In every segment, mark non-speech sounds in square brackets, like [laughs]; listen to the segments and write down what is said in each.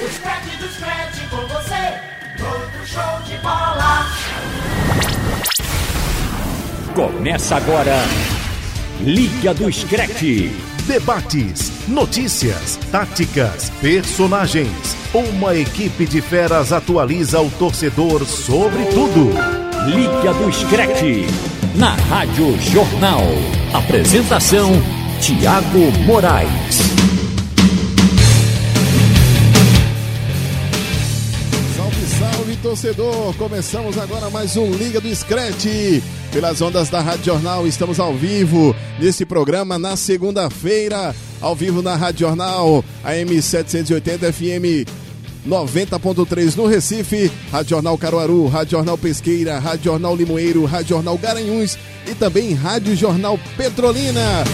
Os craques do scratch com você, todo show de bola. Começa agora, Liga do Scratch. Debates, notícias, táticas, personagens. Uma equipe de feras atualiza o torcedor sobre tudo. Liga do Scratch, na Rádio Jornal. Apresentação, Tiago Moraes. Torcedor! Começamos agora mais um Liga do Scratch. Pelas ondas da Rádio Jornal, estamos ao vivo nesse programa na segunda-feira, ao vivo na Rádio Jornal, AM 780 FM 90.3 no Recife, Rádio Jornal Caruaru, Rádio Jornal Pesqueira, Rádio Jornal Limoeiro, Rádio Jornal Garanhuns e também Rádio Jornal Petrolina.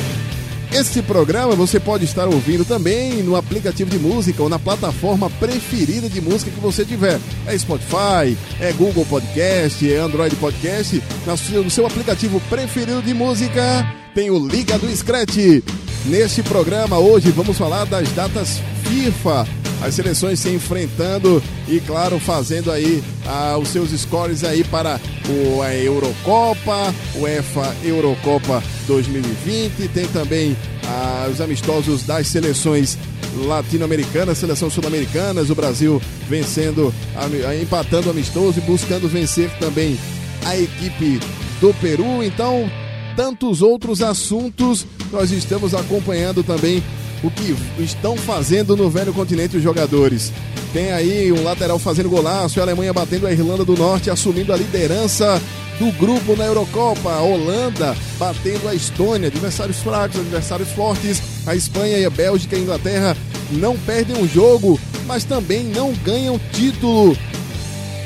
Esse programa você pode estar ouvindo também no aplicativo de música ou na plataforma preferida de música que você tiver. É Spotify, é Google Podcast, é Android Podcast. No seu aplicativo preferido de música tem o Liga do Scratch. Neste programa hoje vamos falar das datas FIFA as seleções se enfrentando e, claro, fazendo aí ah, os seus scores aí para o, a Eurocopa, UEFA Eurocopa 2020. Tem também ah, os amistosos das seleções latino-americanas, seleção sul-americanas, o Brasil vencendo, ah, empatando amistoso e buscando vencer também a equipe do Peru. Então, tantos outros assuntos nós estamos acompanhando também o que estão fazendo no velho continente os jogadores. Tem aí um lateral fazendo golaço, a Alemanha batendo a Irlanda do Norte, assumindo a liderança do grupo na Eurocopa. A Holanda batendo a Estônia, adversários fracos, adversários fortes. A Espanha e a Bélgica e a Inglaterra não perdem um jogo, mas também não ganham título.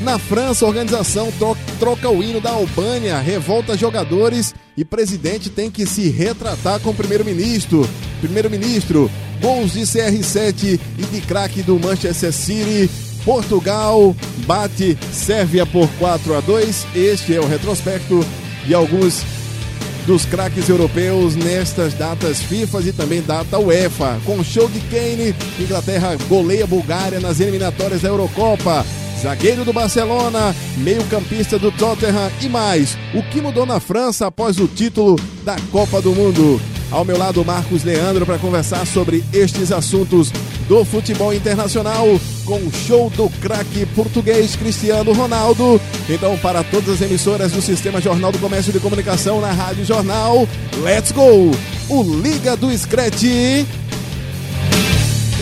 Na França, a organização troca o hino da Albânia, revolta jogadores e presidente tem que se retratar com o primeiro-ministro. Primeiro-ministro, gols de CR7 e de craque do Manchester City. Portugal bate Sérvia por 4 a 2. Este é o retrospecto de alguns dos craques europeus nestas datas FIFA e também data UEFA. Com show de Kane, Inglaterra goleia Bulgária nas eliminatórias da Eurocopa zagueiro do Barcelona, meio-campista do Tottenham e mais. O que mudou na França após o título da Copa do Mundo? Ao meu lado, Marcos Leandro, para conversar sobre estes assuntos do futebol internacional com o show do craque português Cristiano Ronaldo. Então, para todas as emissoras do Sistema Jornal do Comércio de Comunicação na Rádio Jornal, let's go! O Liga do Scratch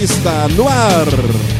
está no ar.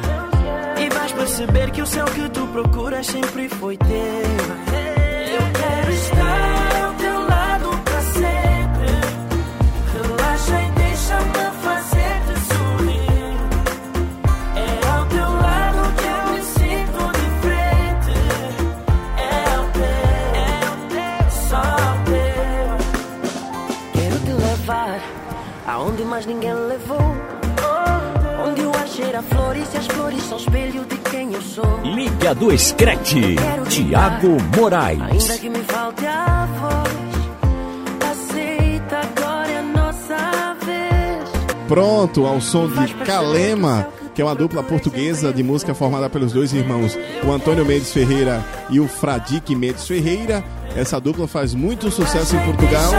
vais perceber que o céu que tu procuras sempre foi teu. Do Scratch, Tiago Moraes. Ainda que me falte a voz, aceita agora a nossa vez. Pronto, ao som de Calema, que é uma dupla portuguesa de música formada pelos dois irmãos, o Antônio Mendes Ferreira e o Fradique Mendes Ferreira. Essa dupla faz muito sucesso em Portugal.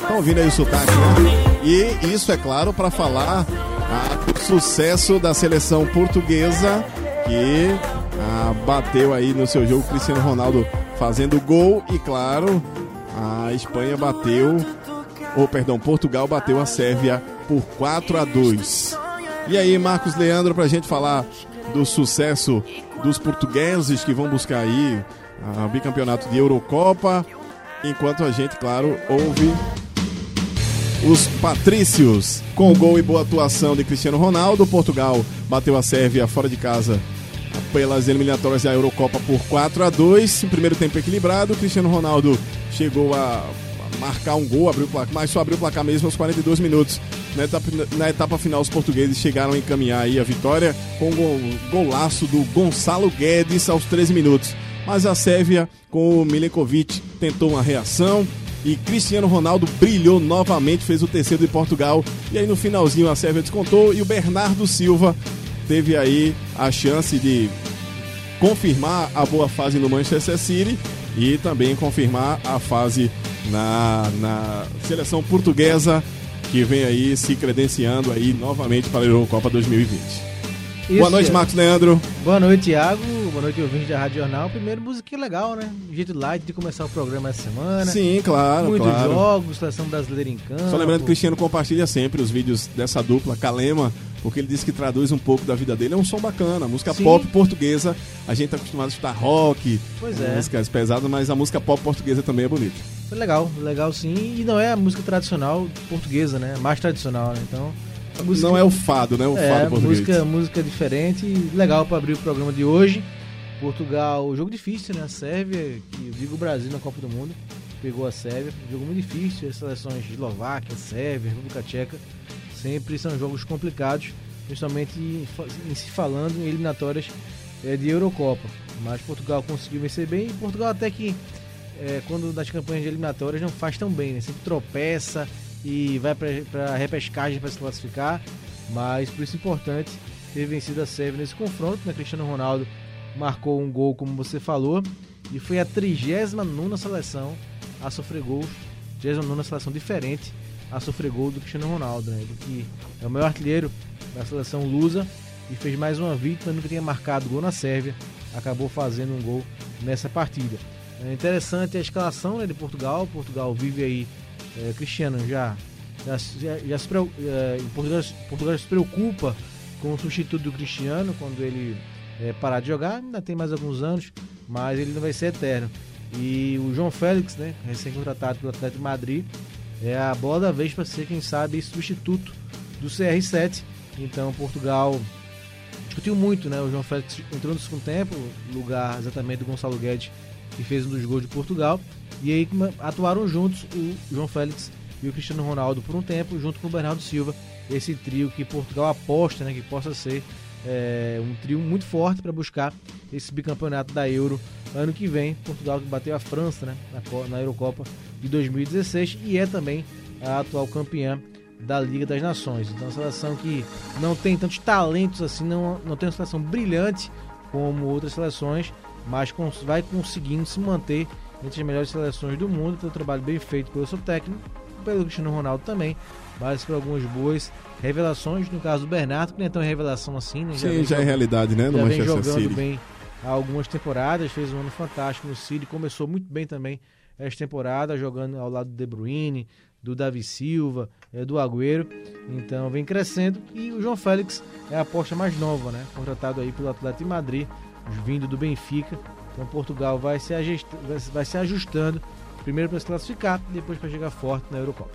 Estão ouvindo aí o sotaque, né? E isso, é claro, para falar ah, do sucesso da seleção portuguesa que ah, bateu aí no seu jogo Cristiano Ronaldo fazendo gol e, claro, a Espanha bateu, ou perdão, Portugal bateu a Sérvia por 4 a 2. E aí, Marcos Leandro, pra gente falar do sucesso dos portugueses que vão buscar aí o bicampeonato de Eurocopa, enquanto a gente, claro, ouve os patrícios com gol e boa atuação de Cristiano Ronaldo. Portugal bateu a Sérvia fora de casa pelas eliminatórias da Eurocopa por 4 a 2 em primeiro tempo equilibrado. Cristiano Ronaldo chegou a marcar um gol, abriu o placar, mas só abriu o placar mesmo aos 42 minutos. Na etapa, na etapa final, os portugueses chegaram a encaminhar a vitória com o golaço do Gonçalo Guedes aos 13 minutos. Mas a Sérvia, com o Milenkovic, tentou uma reação e Cristiano Ronaldo brilhou novamente, fez o terceiro de Portugal. E aí no finalzinho a Sérvia descontou e o Bernardo Silva teve aí a chance de confirmar a boa fase no Manchester City e também confirmar a fase na, na seleção portuguesa que vem aí se credenciando aí novamente para a Eurocopa 2020. Isso, Boa noite, Marcos Leandro. Boa noite, Thiago. Boa noite, ouvinte da Rádio Jornal. Primeiro, musiquinha legal, né? Jeito light de começar o programa essa semana. Sim, claro, Muitos claro. jogos, seleção brasileira em campo. Só lembrando que o Cristiano compartilha sempre os vídeos dessa dupla, Calema, porque ele diz que traduz um pouco da vida dele. É um som bacana, música Sim. pop portuguesa. A gente tá acostumado a escutar rock, pois é. músicas pesadas, mas a música pop portuguesa também é bonita. Legal, legal sim. E não é a música tradicional portuguesa, né? Mais tradicional, né? Então Música... Não é o fado, né? O é, fado português. Música, música diferente, legal para abrir o programa de hoje. Portugal, jogo difícil, né? A Sérvia, que digo o Brasil na Copa do Mundo, pegou a Sérvia, jogo muito difícil. As seleções de Eslováquia, Sérvia, República Tcheca, sempre são jogos complicados, principalmente em, se falando em eliminatórias é, de Eurocopa. Mas Portugal conseguiu vencer bem e Portugal até que é, quando nas campanhas de eliminatórias não faz tão bem, né? Sempre tropeça e vai para a repescagem para se classificar. Mas por isso é importante ter vencido a Sérvia nesse confronto. Né? Cristiano Ronaldo marcou um gol, como você falou, e foi a 39 seleção a sofrer gols. 39 seleção diferente a sofrer gol do Cristiano Ronaldo, né? que é o maior artilheiro da seleção lusa e fez mais uma vítima, nunca tinha marcado gol na Sérvia, acabou fazendo um gol nessa partida. É interessante a escalação né, de Portugal. Portugal vive aí é, Cristiano já, já, já, já se, é, Portugal, Portugal se preocupa com o substituto do Cristiano quando ele é, parar de jogar, ainda tem mais alguns anos, mas ele não vai ser eterno. E o João Félix, né, recém-contratado pelo Atlético Madrid, é a bola da vez para ser, quem sabe, substituto do CR7. Então, Portugal discutiu muito, né? O João Félix entrou no segundo tempo, lugar exatamente do Gonçalo Guedes, que fez um dos gols de Portugal. E aí atuaram juntos o João Félix e o Cristiano Ronaldo por um tempo, junto com o Bernardo Silva, esse trio que Portugal aposta né, que possa ser é, um trio muito forte para buscar esse bicampeonato da Euro ano que vem. Portugal que bateu a França né, na, na Eurocopa de 2016 e é também a atual campeã da Liga das Nações. Então, uma seleção que não tem tantos talentos assim, não, não tem uma seleção brilhante como outras seleções, mas vai conseguindo se manter entre as melhores seleções do mundo, pelo trabalho bem feito pelo seu técnico, pelo Cristiano Ronaldo também, mas por algumas boas revelações, no caso do Bernardo, que não é tão revelação assim, né? Já Sim, já é realidade, né? No já vem jogando City. bem há algumas temporadas, fez um ano fantástico no City, começou muito bem também esta temporada, jogando ao lado do De Bruyne, do Davi Silva, é, do Agüero, então vem crescendo e o João Félix é a aposta mais nova, né? Contratado aí pelo Atlético de Madrid, vindo do Benfica, então Portugal vai se, vai se ajustando, primeiro para se classificar, depois para chegar forte na Eurocopa.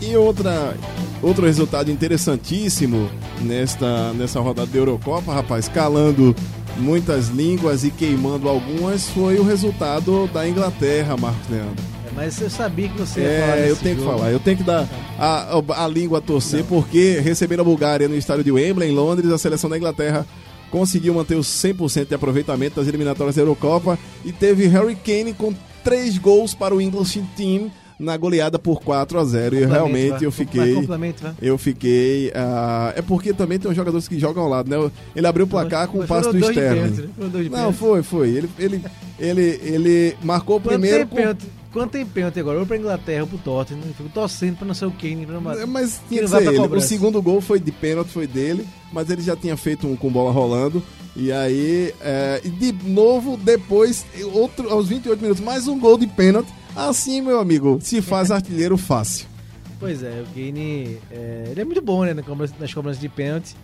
E outra, outro resultado interessantíssimo nesta, nessa rodada da Eurocopa, rapaz, calando muitas línguas e queimando algumas, foi o resultado da Inglaterra, Marcos Leandro. É, mas eu sabia que você ia é, falar eu tenho jogo. que falar, eu tenho que dar a, a, a língua a torcer, Não. porque recebendo a Bulgária no estádio de Wembley, em Londres, a seleção da Inglaterra conseguiu manter os 100% de aproveitamento das eliminatórias da Eurocopa e teve Harry Kane com três gols para o English Team na goleada por 4 a 0 e realmente vai. eu fiquei eu fiquei uh, é porque também tem uns jogadores que jogam ao lado né ele abriu o placar com o passe do Sterling né? não foi foi ele ele ele, ele marcou o primeiro com... Quanto tem pênalti agora? Ou pra Inglaterra ou pro Tottenham. Fico torcendo pra não ser o Kane. Pra é, mas tinha que ser ele. O segundo gol foi de pênalti, foi dele. Mas ele já tinha feito um com bola rolando. E aí, é, de novo, depois, outro, aos 28 minutos, mais um gol de pênalti. Assim, meu amigo, se faz artilheiro fácil. Pois é, o Kane é, ele é muito bom né, nas cobranças de pênalti.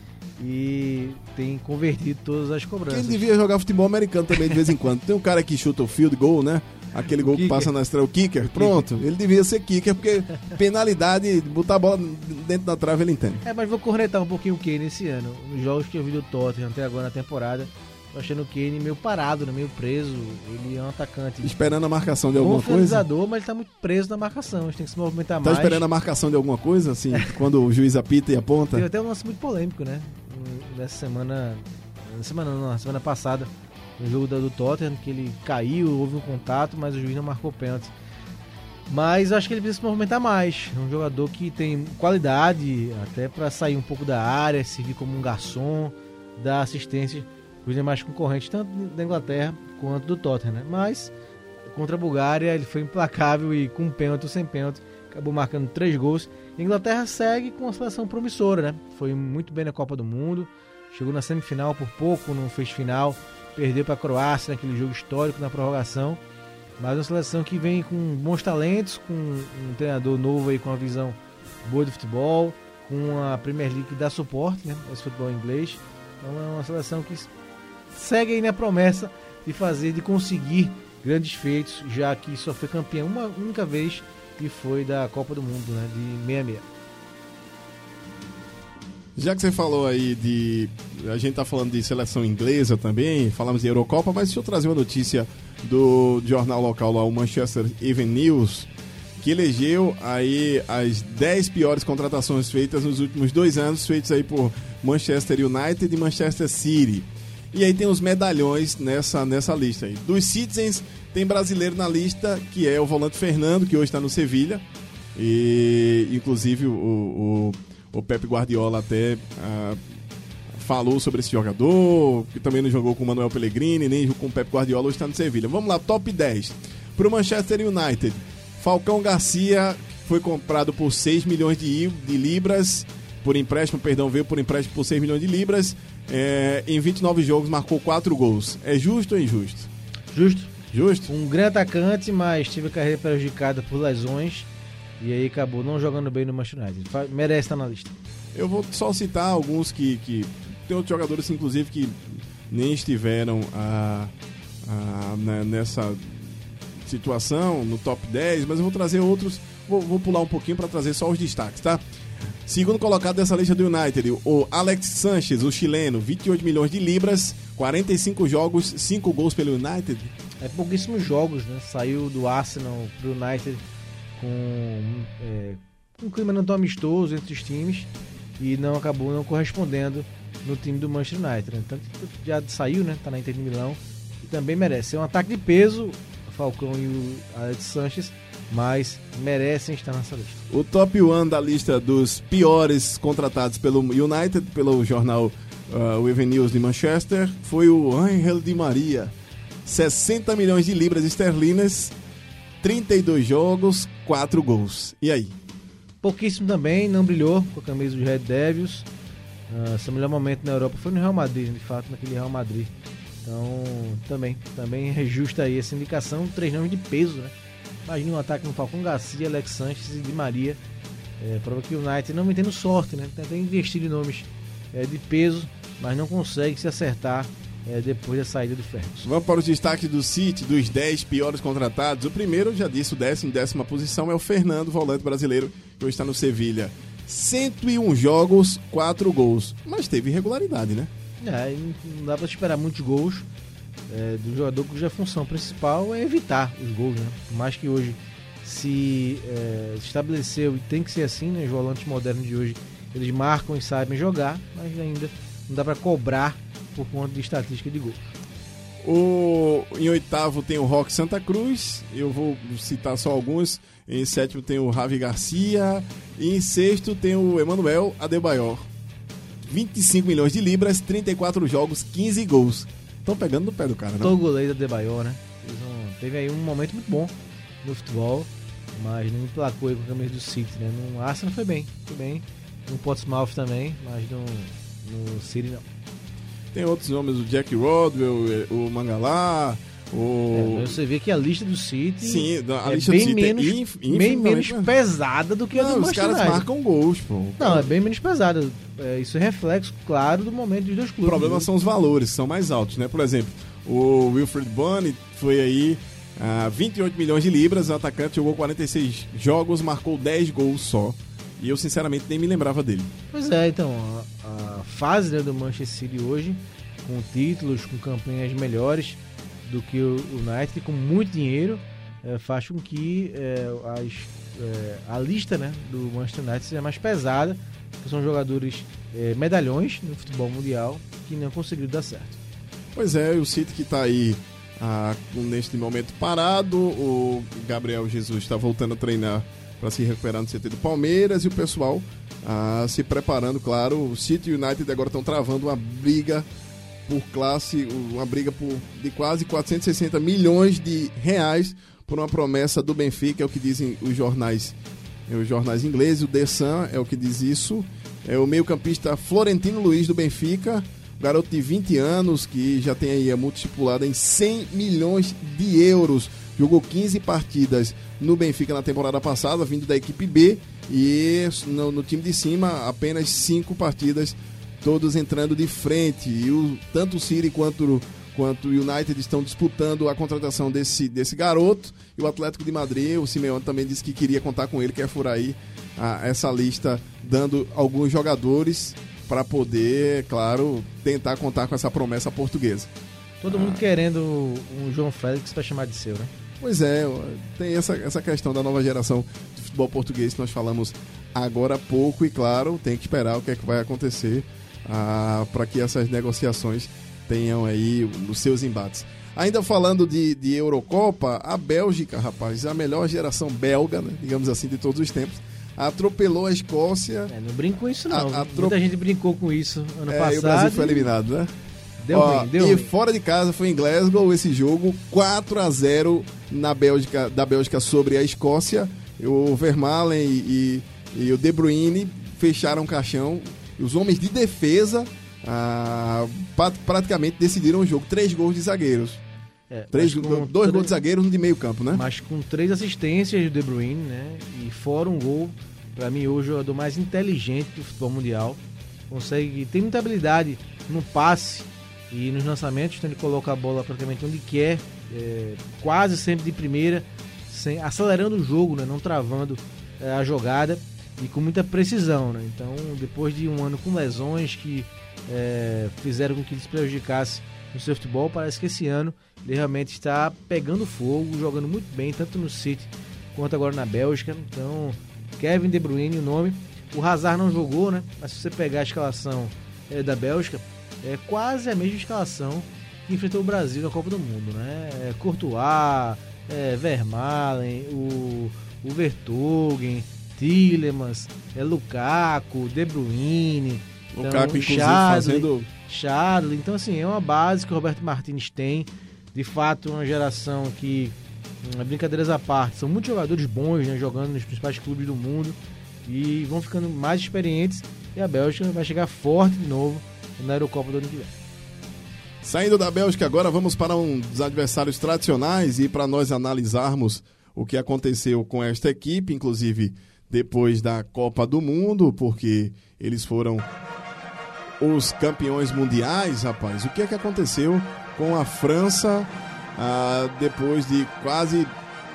e tem convertido todas as Quem cobranças. devia jogar futebol americano também de vez em quando. Tem um cara que chuta o field goal, né? Aquele gol que kicker. passa na estrela, o kicker. Pronto, ele devia ser kicker, porque penalidade, botar a bola dentro da trave, ele entende. É, mas vou cornetar um pouquinho o Kane esse ano. Nos jogos que eu vi do Tottenham até agora na temporada, tô achando o Kane meio parado, né? meio preso. Ele é um atacante Esperando a marcação de alguma coisa. mas ele tá muito preso na marcação. A gente tem que se movimentar Tá mais. esperando a marcação de alguma coisa, assim, [laughs] quando o juiz apita e aponta? Teve até um lance muito polêmico, né? Nessa semana. Na semana não, na semana passada, no jogo do Tottenham, que ele caiu, houve um contato, mas o juiz não marcou pênalti. Mas eu acho que ele precisa se movimentar mais. É um jogador que tem qualidade até para sair um pouco da área, servir como um garçom, dar assistência os demais concorrentes, tanto da Inglaterra quanto do Tottenham, né? Mas contra a Bulgária ele foi implacável e com pênalti ou sem pênalti acabou marcando três gols. A Inglaterra segue com uma seleção promissora, né? Foi muito bem na Copa do Mundo, chegou na semifinal por pouco, não fez final, perdeu para a Croácia naquele jogo histórico na prorrogação. Mas uma seleção que vem com bons talentos, com um treinador novo aí com uma visão boa do futebol, com a Premier League que dá suporte, né? Esse futebol inglês. Então é uma seleção que segue aí na promessa de fazer, de conseguir grandes feitos, já que só foi campeão uma única vez e foi da Copa do Mundo, né? De 66. Já que você falou aí de. A gente tá falando de seleção inglesa também, falamos de Eurocopa, mas deixa eu trazer uma notícia do jornal local lá, o Manchester Evening News, que elegeu aí as 10 piores contratações feitas nos últimos dois anos, feitos aí por Manchester United e Manchester City. E aí tem os medalhões nessa, nessa lista aí. Dos Citizens, tem brasileiro na lista, que é o volante Fernando, que hoje está no Sevilha. E inclusive o, o, o Pepe Guardiola até ah, falou sobre esse jogador, que também não jogou com o Manuel Pellegrini, nem com o Pepe Guardiola, hoje está no Sevilha. Vamos lá, top 10. Para o Manchester United, Falcão Garcia foi comprado por 6 milhões de, de libras, por empréstimo, perdão, veio por empréstimo por 6 milhões de libras. É, em 29 jogos marcou 4 gols. É justo ou injusto? Justo. Justo? Um grande atacante, mas teve a carreira prejudicada por lesões e aí acabou não jogando bem no Manchester United. Merece estar na lista. Eu vou só citar alguns que, que tem outros jogadores, inclusive, que nem estiveram ah, ah, né, nessa situação, no top 10, mas eu vou trazer outros. Vou, vou pular um pouquinho para trazer só os destaques, tá? Segundo colocado dessa lista do United, o Alex Sanchez, o chileno, 28 milhões de libras, 45 jogos, 5 gols pelo United. É pouquíssimos jogos, né? Saiu do Arsenal pro United com é, um clima não tão amistoso entre os times e não acabou não correspondendo no time do Manchester United. Né? Que já saiu, né? Tá na Inter de Milão e também merece. É um ataque de peso, Falcão e o Alex Sanchez, mas merecem estar nessa lista. O top 1 da lista dos piores contratados pelo United, pelo jornal uh, o Even News de Manchester, foi o Angel Di Maria. 60 milhões de libras esterlinas, 32 jogos, 4 gols. E aí? Pouquíssimo também, não brilhou com a camisa dos Red Devils. Ah, seu melhor momento na Europa foi no Real Madrid, de fato, naquele Real Madrid. Então, também, também é justa aí essa indicação. Três nomes de peso, né? Imagina um ataque no Falcão Garcia, Alex Sanches e Di Maria. É, prova que o United não vem tendo sorte, né? Tenta investir em nomes é, de peso, mas não consegue se acertar é, depois da saída do Ferguson. Vamos para os destaques do City, dos 10 piores contratados. O primeiro, já disse, o décimo, décima posição é o Fernando, volante brasileiro, que hoje está no Sevilha. 101 jogos, 4 gols. Mas teve irregularidade, né? É, não dá pra esperar muitos gols é, do jogador cuja função principal é evitar os gols, né? Mais que hoje se é, estabeleceu e tem que ser assim, né? Os volantes modernos de hoje eles marcam e sabem jogar, mas ainda não dá pra cobrar por conta de estatística de gols. O, em oitavo tem o Rock Santa Cruz, eu vou citar só alguns. Em sétimo tem o Ravi Garcia. E em sexto tem o Emanuel Adebayor. 25 milhões de libras, 34 jogos, 15 gols. Estão pegando no pé do cara, não? Todo goleiro da Debayor, né? Um- teve aí um momento muito bom no futebol, mas não emplacou aí com a camisa do City, né? No Arsenal foi bem, foi bem. No Portsmouth também, mas no, no City não. Tem outros nomes, o Jack Rodwell, o Mangalá, O... É, você vê que a lista do City Sim, a é lista bem do City menos, é bem menos pesada do que a do Não, os caras marcam gols, pô. Não, é bem menos pesada. É, isso é reflexo, claro, do momento dos dois O clubes. problema são os valores, são mais altos, né? Por exemplo, o Wilfred Bunny foi aí a 28 milhões de libras, o atacante jogou 46 jogos, marcou 10 gols só. E eu, sinceramente, nem me lembrava dele. Pois é, então, a, a fase né, do Manchester City hoje, com títulos, com campanhas melhores do que o United, com muito dinheiro, é, faz com que é, as, é, a lista né, do Manchester United seja mais pesada, porque são jogadores medalhões no futebol mundial que não conseguiram dar certo. Pois é, o City que tá aí ah, neste momento parado, o Gabriel Jesus está voltando a treinar para se recuperar no CT do Palmeiras e o pessoal ah, se preparando, claro. O City e o United agora estão travando uma briga por classe, uma briga por, de quase 460 milhões de reais por uma promessa do Benfica, é o que dizem os jornais, os jornais ingleses. O The Sun é o que diz isso. É o meio-campista Florentino Luiz do Benfica, garoto de 20 anos que já tem aí a multa estipulada em 100 milhões de euros. Jogou 15 partidas no Benfica na temporada passada, vindo da equipe B, e no, no time de cima apenas 5 partidas, todos entrando de frente. E o, tanto o City quanto, quanto o United estão disputando a contratação desse, desse garoto. E o Atlético de Madrid, o Simeone também disse que queria contar com ele, quer furar aí ah, essa lista, dando alguns jogadores para poder, claro, tentar contar com essa promessa portuguesa. Todo Ah. mundo querendo um João Félix para chamar de seu, né? Pois é, tem essa, essa questão da nova geração de futebol português que nós falamos agora há pouco e, claro, tem que esperar o que é que vai acontecer para que essas negociações tenham aí os seus embates. Ainda falando de, de Eurocopa, a Bélgica, rapaz, a melhor geração belga, né, digamos assim, de todos os tempos, atropelou a Escócia. É, não brinco com isso, não. A- viu? a tro- Muita gente brincou com isso ano É, passado. e o Brasil foi eliminado, né? Deu Ó, bem, deu e bem. fora de casa foi em Glasgow esse jogo, 4 a 0 na Bélgica, da Bélgica sobre a Escócia. O Vermaelen e, e, e o De Bruyne fecharam o caixão. Os homens de defesa ah, praticamente decidiram o jogo. Três gols de zagueiros. É, Três, dois três- gols de zagueiros, um de meio campo, né? Mas com três assistências do De Bruyne, né? E fora um gol, pra mim hoje o jogador mais inteligente do futebol mundial. Consegue, tem muita habilidade no passe e nos lançamentos, então ele coloca a bola praticamente onde quer, é, quase sempre de primeira, sem, acelerando o jogo, né? Não travando é, a jogada e com muita precisão, né? Então, depois de um ano com lesões que é, fizeram com que ele se prejudicasse no seu futebol, parece que esse ano ele realmente está pegando fogo, jogando muito bem, tanto no City quanto agora na Bélgica. Então, Kevin De Bruyne, o nome. O Hazard não jogou, né? Mas se você pegar a escalação é, da Bélgica, é quase a mesma escalação que enfrentou o Brasil na Copa do Mundo, né? É Courtois, é, Vermaelen, o, o Vertonghen, Tillemans, é Lukaku, De Bruyne, então, Lukaku, inclusive, Chadli, fazendo. Então, assim, é uma base que o Roberto Martins tem. De fato, uma geração que, hum, brincadeiras à parte, são muitos jogadores bons, né, jogando nos principais clubes do mundo e vão ficando mais experientes. E a Bélgica vai chegar forte de novo na Eurocopa do ano que vem. Saindo da Bélgica, agora vamos para um dos adversários tradicionais e para nós analisarmos o que aconteceu com esta equipe, inclusive depois da Copa do Mundo, porque eles foram os campeões mundiais, rapaz. O que é que aconteceu com a França ah, depois de quase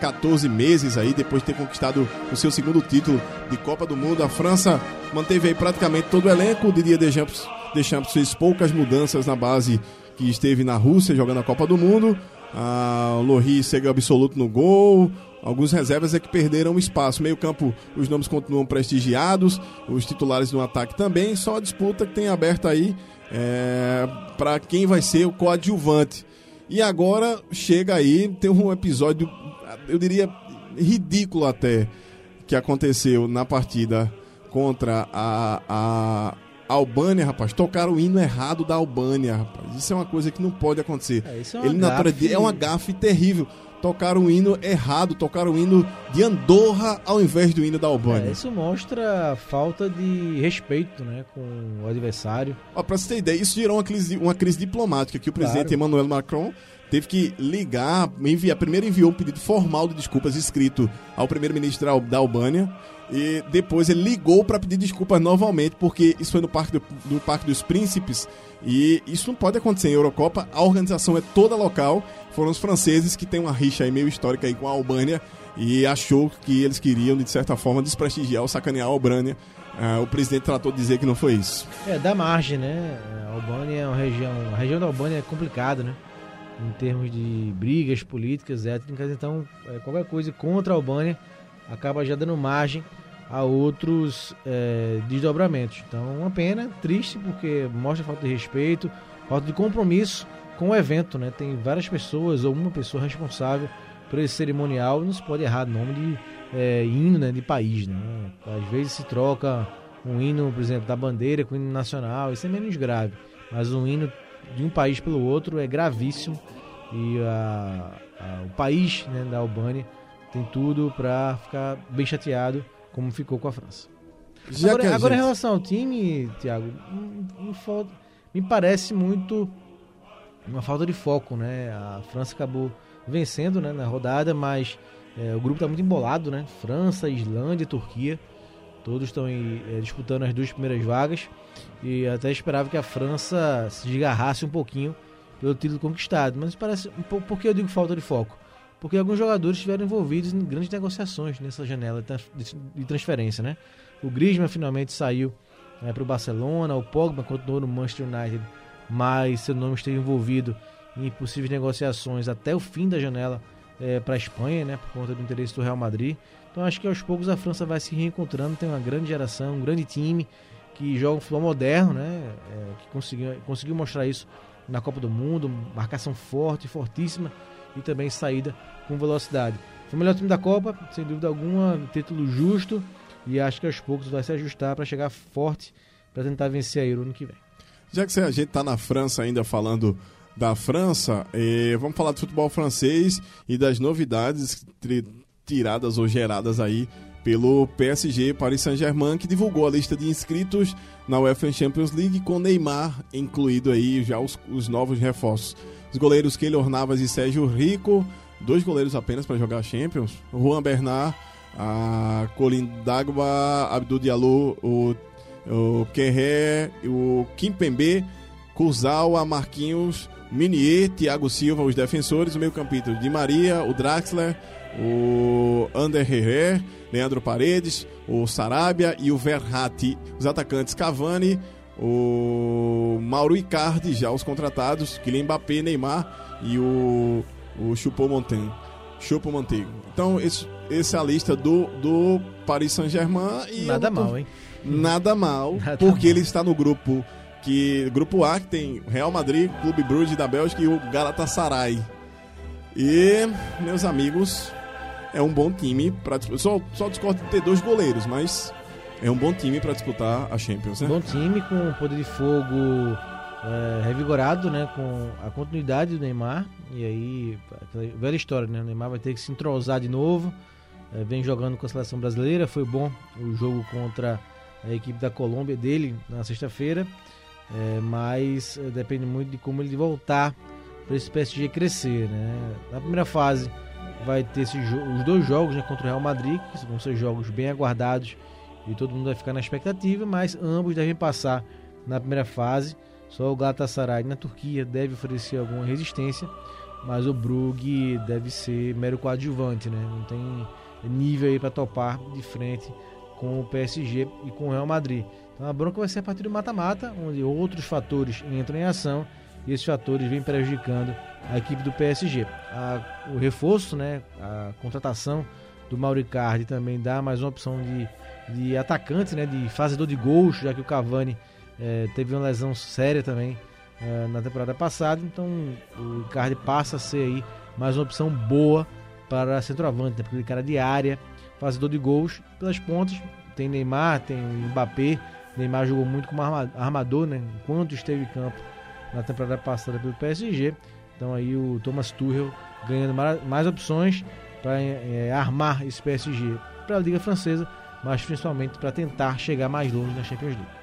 14 meses aí, depois de ter conquistado o seu segundo título de Copa do Mundo? A França manteve aí praticamente todo o elenco. Didier Deschamps, Deschamps fez poucas mudanças na base que esteve na Rússia jogando a Copa do Mundo. Ah, Lohri segue absoluto no gol. Alguns reservas é que perderam espaço. Meio campo, os nomes continuam prestigiados. Os titulares no ataque também. Só a disputa que tem aberta aí é, para quem vai ser o coadjuvante. E agora chega aí, tem um episódio, eu diria, ridículo até, que aconteceu na partida contra a, a Albânia, rapaz. Tocaram o hino errado da Albânia, rapaz. Isso é uma coisa que não pode acontecer. É, isso é uma Eliminatória gafe- de- é uma gafe terrível. Tocaram o hino errado, tocaram o hino de Andorra ao invés do hino da Albânia. É, isso mostra falta de respeito né, com o adversário. Ó, pra você ter ideia, isso gerou uma crise, uma crise diplomática que o presidente Claro. Emmanuel Macron teve que ligar, enviar, primeiro enviou um pedido formal de desculpas escrito ao primeiro-ministro da Albânia e depois ele ligou para pedir desculpas novamente porque isso foi no Parque, do, no Parque dos Príncipes e isso não pode acontecer em Eurocopa, a organização é toda local, foram os franceses que têm uma rixa aí meio histórica aí com a Albânia e achou que eles queriam, de certa forma, desprestigiar ou sacanear a Albânia. Ah, o presidente tratou de dizer que não foi isso. É, dá margem, né? A Albânia é uma região. A região da Albânia é complicada, né? Em termos de brigas políticas, étnicas, então é, qualquer coisa contra a Albânia acaba já dando margem a outros é, desdobramentos. Então, uma pena, triste, porque mostra falta de respeito, falta de compromisso com o evento, né? Tem várias pessoas ou uma pessoa responsável por esse cerimonial, não se pode errar nome de é, hino né, de país, né? Às vezes se troca um hino, por exemplo, da bandeira com o hino nacional, isso é menos grave. Mas um hino de um país pelo outro é gravíssimo e a- a- o país né, da Albânia tem tudo para ficar bem chateado, como ficou com a França. Já agora, agora em gente- relação ao time, Thiago, me, me fal- me parece muito uma falta de foco, né? A França acabou vencendo né, na rodada, mas é, o grupo está muito embolado, né? França, Islândia, Turquia, todos estão é, disputando as duas primeiras vagas e até esperava que a França se desgarrasse um pouquinho pelo título conquistado, mas parece. Por que eu digo falta de foco? Porque alguns jogadores estiveram envolvidos em grandes negociações nessa janela de trans- de transferência, né? O Griezmann finalmente saiu para o Barcelona, o Pogba continuou no Manchester United, mas seu nome esteve envolvido em possíveis negociações até o fim da janela para a Espanha, né? Por conta do interesse do Real Madrid. Então acho que aos poucos a França vai se reencontrando, tem uma grande geração, um grande time que joga um futebol moderno, né? É, que conseguiu, conseguiu mostrar isso na Copa do Mundo, marcação forte, fortíssima e também saída com velocidade. Foi o melhor time da Copa, sem dúvida alguma, título justo e acho que aos poucos vai se ajustar para chegar forte para tentar vencer a Euro ano que vem. Já que a gente tá na França ainda falando da França, eh, vamos falar do futebol francês e das novidades tiradas ou geradas aí pelo PSG Paris Saint-Germain, que divulgou a lista de inscritos na UEFA Champions League, com Neymar incluído aí já os, os novos reforços. Os goleiros Keylor Navas e Sérgio Rico, dois goleiros apenas para jogar Champions, Juan Bernard, a Colin Dagba, Abdul Diallo, o, o Kerré, o Kimpembe, Kurzawa, Marquinhos, Minier, Thiago Silva, os defensores, o meio campito Di Maria, o Draxler, o Ander Herrera, Leandro Paredes, o Sarabia e o Verratti. Os atacantes Cavani, o Mauro Icardi, já os contratados, Kylian Mbappé, Neymar e o, o Choupo-Moting. Choupo-Montego. Então, esse, essa é a lista do, do Paris Saint-Germain. e Nada tô- mal, hein? Nada mal, Nada porque mal. ele está no grupo que grupo A que tem Real Madrid, Clube Brugge da Bélgica e o Galatasaray. E meus amigos, é um bom time para só só discordo de ter dois goleiros, mas é um bom time para disputar a Champions, né? Bom time com poder de fogo é, revigorado, né? Com a continuidade do Neymar. E aí, aquela velha história, né? O Neymar vai ter que se entrosar de novo. É, vem jogando com a seleção brasileira. Foi bom o jogo contra a equipe da Colômbia dele na sexta-feira. É, mas é, depende muito de como ele voltar para esse PSG crescer, né? Na primeira fase vai ter os dois jogos né, contra o Real Madrid, que vão ser jogos bem aguardados e todo mundo vai ficar na expectativa, mas ambos devem passar na primeira fase. Só o Galatasaray na Turquia deve oferecer alguma resistência, mas o Brugge deve ser mero coadjuvante, né? Não tem nível aí para topar de frente com o PSG e com o Real Madrid. Então a bronca vai ser a partir do mata-mata, onde outros fatores entram em ação e esses fatores vêm prejudicando a equipe do PSG. A- o reforço, né, a contratação do Mauricardi também dá mais uma opção de, de atacante, né, de fazedor de gols, já que o Cavani eh, teve uma lesão séria também eh, na temporada passada, então o Icardi passa a ser aí mais uma opção boa para centroavante, né, porque ele é cara de área, fazedor de gols pelas pontas, tem Neymar, tem Mbappé, Neymar jogou muito como arma- armador, né, enquanto esteve em campo na temporada passada pelo PSG, Então aí o Thomas Tuchel ganhando mais, opções para é, armar esse PSG para a Liga Francesa, mas principalmente para tentar chegar mais longe na Champions League.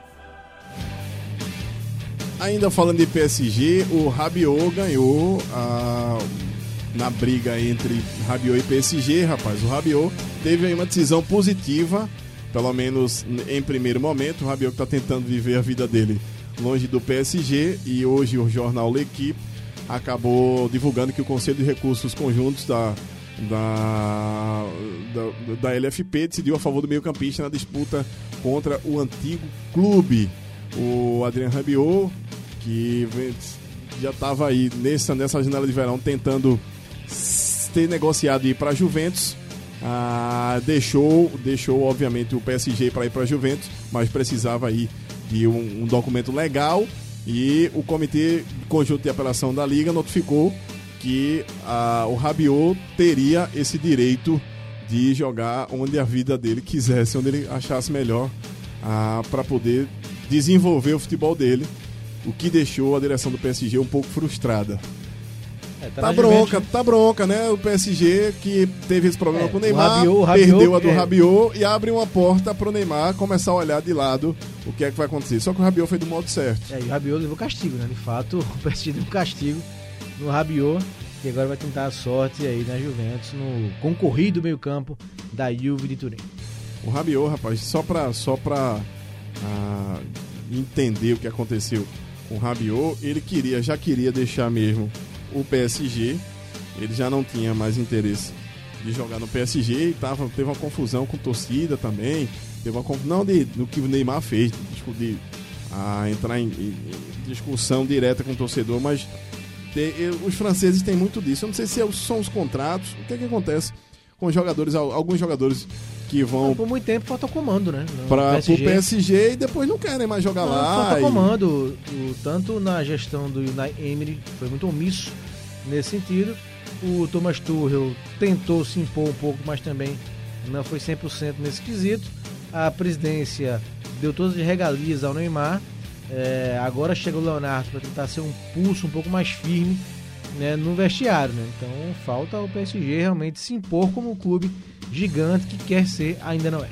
Ainda falando de PSG, o Rabiot ganhou a, na briga entre Rabiot e PSG, rapaz. O Rabiot teve aí uma decisão positiva, pelo menos em primeiro momento. O Rabiot está tentando viver a vida dele longe do PSG e hoje o jornal L'Equipe acabou divulgando que o Conselho de Recursos Conjuntos da, da, da, da LFP decidiu a favor do meio-campista na disputa contra o antigo clube. O Adriano Rabiot, que já estava aí nessa, nessa janela de verão tentando ter negociado ir para a Juventus. Ah, deixou, deixou obviamente o PSG para ir para a Juventus, mas precisava aí de um, um documento legal e o Comitê Conjunto de Apelação da Liga notificou que ah, o Rabiot teria esse direito de jogar onde a vida dele quisesse, onde ele achasse melhor ah, para poder desenvolver o futebol dele, o que deixou a direção do PSG um pouco frustrada. É, tá, tá bronca, tá bronca, né? O PSG que teve esse problema é, com o Neymar, o Rabiot, o Rabiot, perdeu a do é... Rabiot e abre uma porta pro Neymar começar a olhar de lado o que é que vai acontecer. Só que o Rabiot foi do modo certo. É, e o Rabiot levou castigo, né? De fato, [laughs] o PSG deu castigo no Rabiot, que agora vai tentar a sorte aí na Juventus, no concorrido meio-campo da Juve de Turim. O Rabiot, rapaz, só pra, só pra ah, entender o que aconteceu com o Rabiot, ele queria, já queria deixar mesmo o PSG. Ele já não tinha mais interesse de jogar no PSG e tava, teve uma confusão com torcida também. Teve uma confusão de, do que o Neymar fez, de, de a entrar em, em, discussão direta com o torcedor, mas te, os franceses têm muito disso. Eu não sei se é são os contratos, o que é que acontece com os jogadores, alguns jogadores que vão. Por muito tempo falta comando, né? Para o PSG e depois não querem mais jogar não, lá. Falta e... comando, o, tanto na gestão do Unai Emery, foi muito omisso nesse sentido. O Thomas Tuchel tentou se impor um pouco, mas também não foi 100% nesse quesito. A presidência deu todas as regalias ao Neymar. É, agora chega o Leonardo para tentar ser um pulso um pouco mais firme né, no vestiário. Né? Então falta o PSG realmente se impor como um clube gigante que quer ser, ainda não é.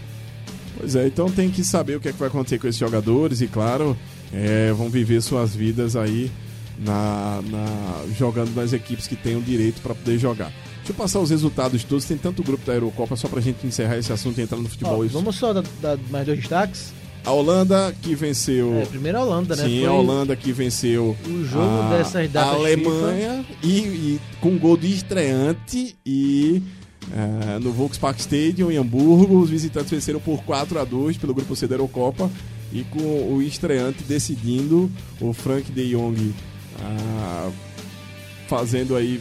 Pois é, então tem que saber o que, é que vai acontecer com esses jogadores e, claro, é, vão viver suas vidas aí na, na, jogando nas equipes que têm o direito para poder jogar. Deixa eu passar os resultados todos. Tem tanto grupo da Eurocopa, só para a gente encerrar esse assunto e entrar no futebol. Ó, vamos só dar, dar, mais dois destaques. A Holanda que venceu. É, primeiro a Holanda, né? Sim, Foi a Holanda que venceu. O jogo a, dessas datas. A Alemanha e, e, com gol de estreante e é, no Volkspark Stadium, em Hamburgo. Os visitantes venceram por 4 a 2 pelo grupo C da Eurocopa. E com o estreante decidindo, o Frank de Jong ah, fazendo aí,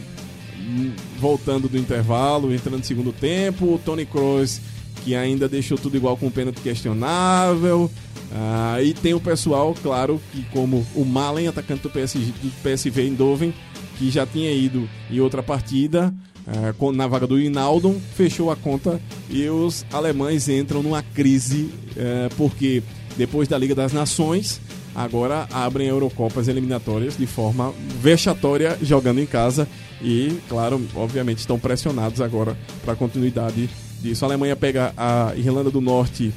hum, voltando do intervalo, entrando no segundo tempo. O Tony Kroos, que ainda deixou tudo igual com o pênalti questionável. Ah, e tem o pessoal, claro, que como o Malen, atacante do, PSG, do PSV Eindhoven, que já tinha ido em outra partida, é, na vaga do Inaldo, fechou a conta e os alemães entram numa crise é, porque depois da Liga das Nações agora abrem a Eurocopas eliminatórias de forma vexatória jogando em casa e claro, obviamente estão pressionados agora para a continuidade disso. A Alemanha pega a Irlanda do Norte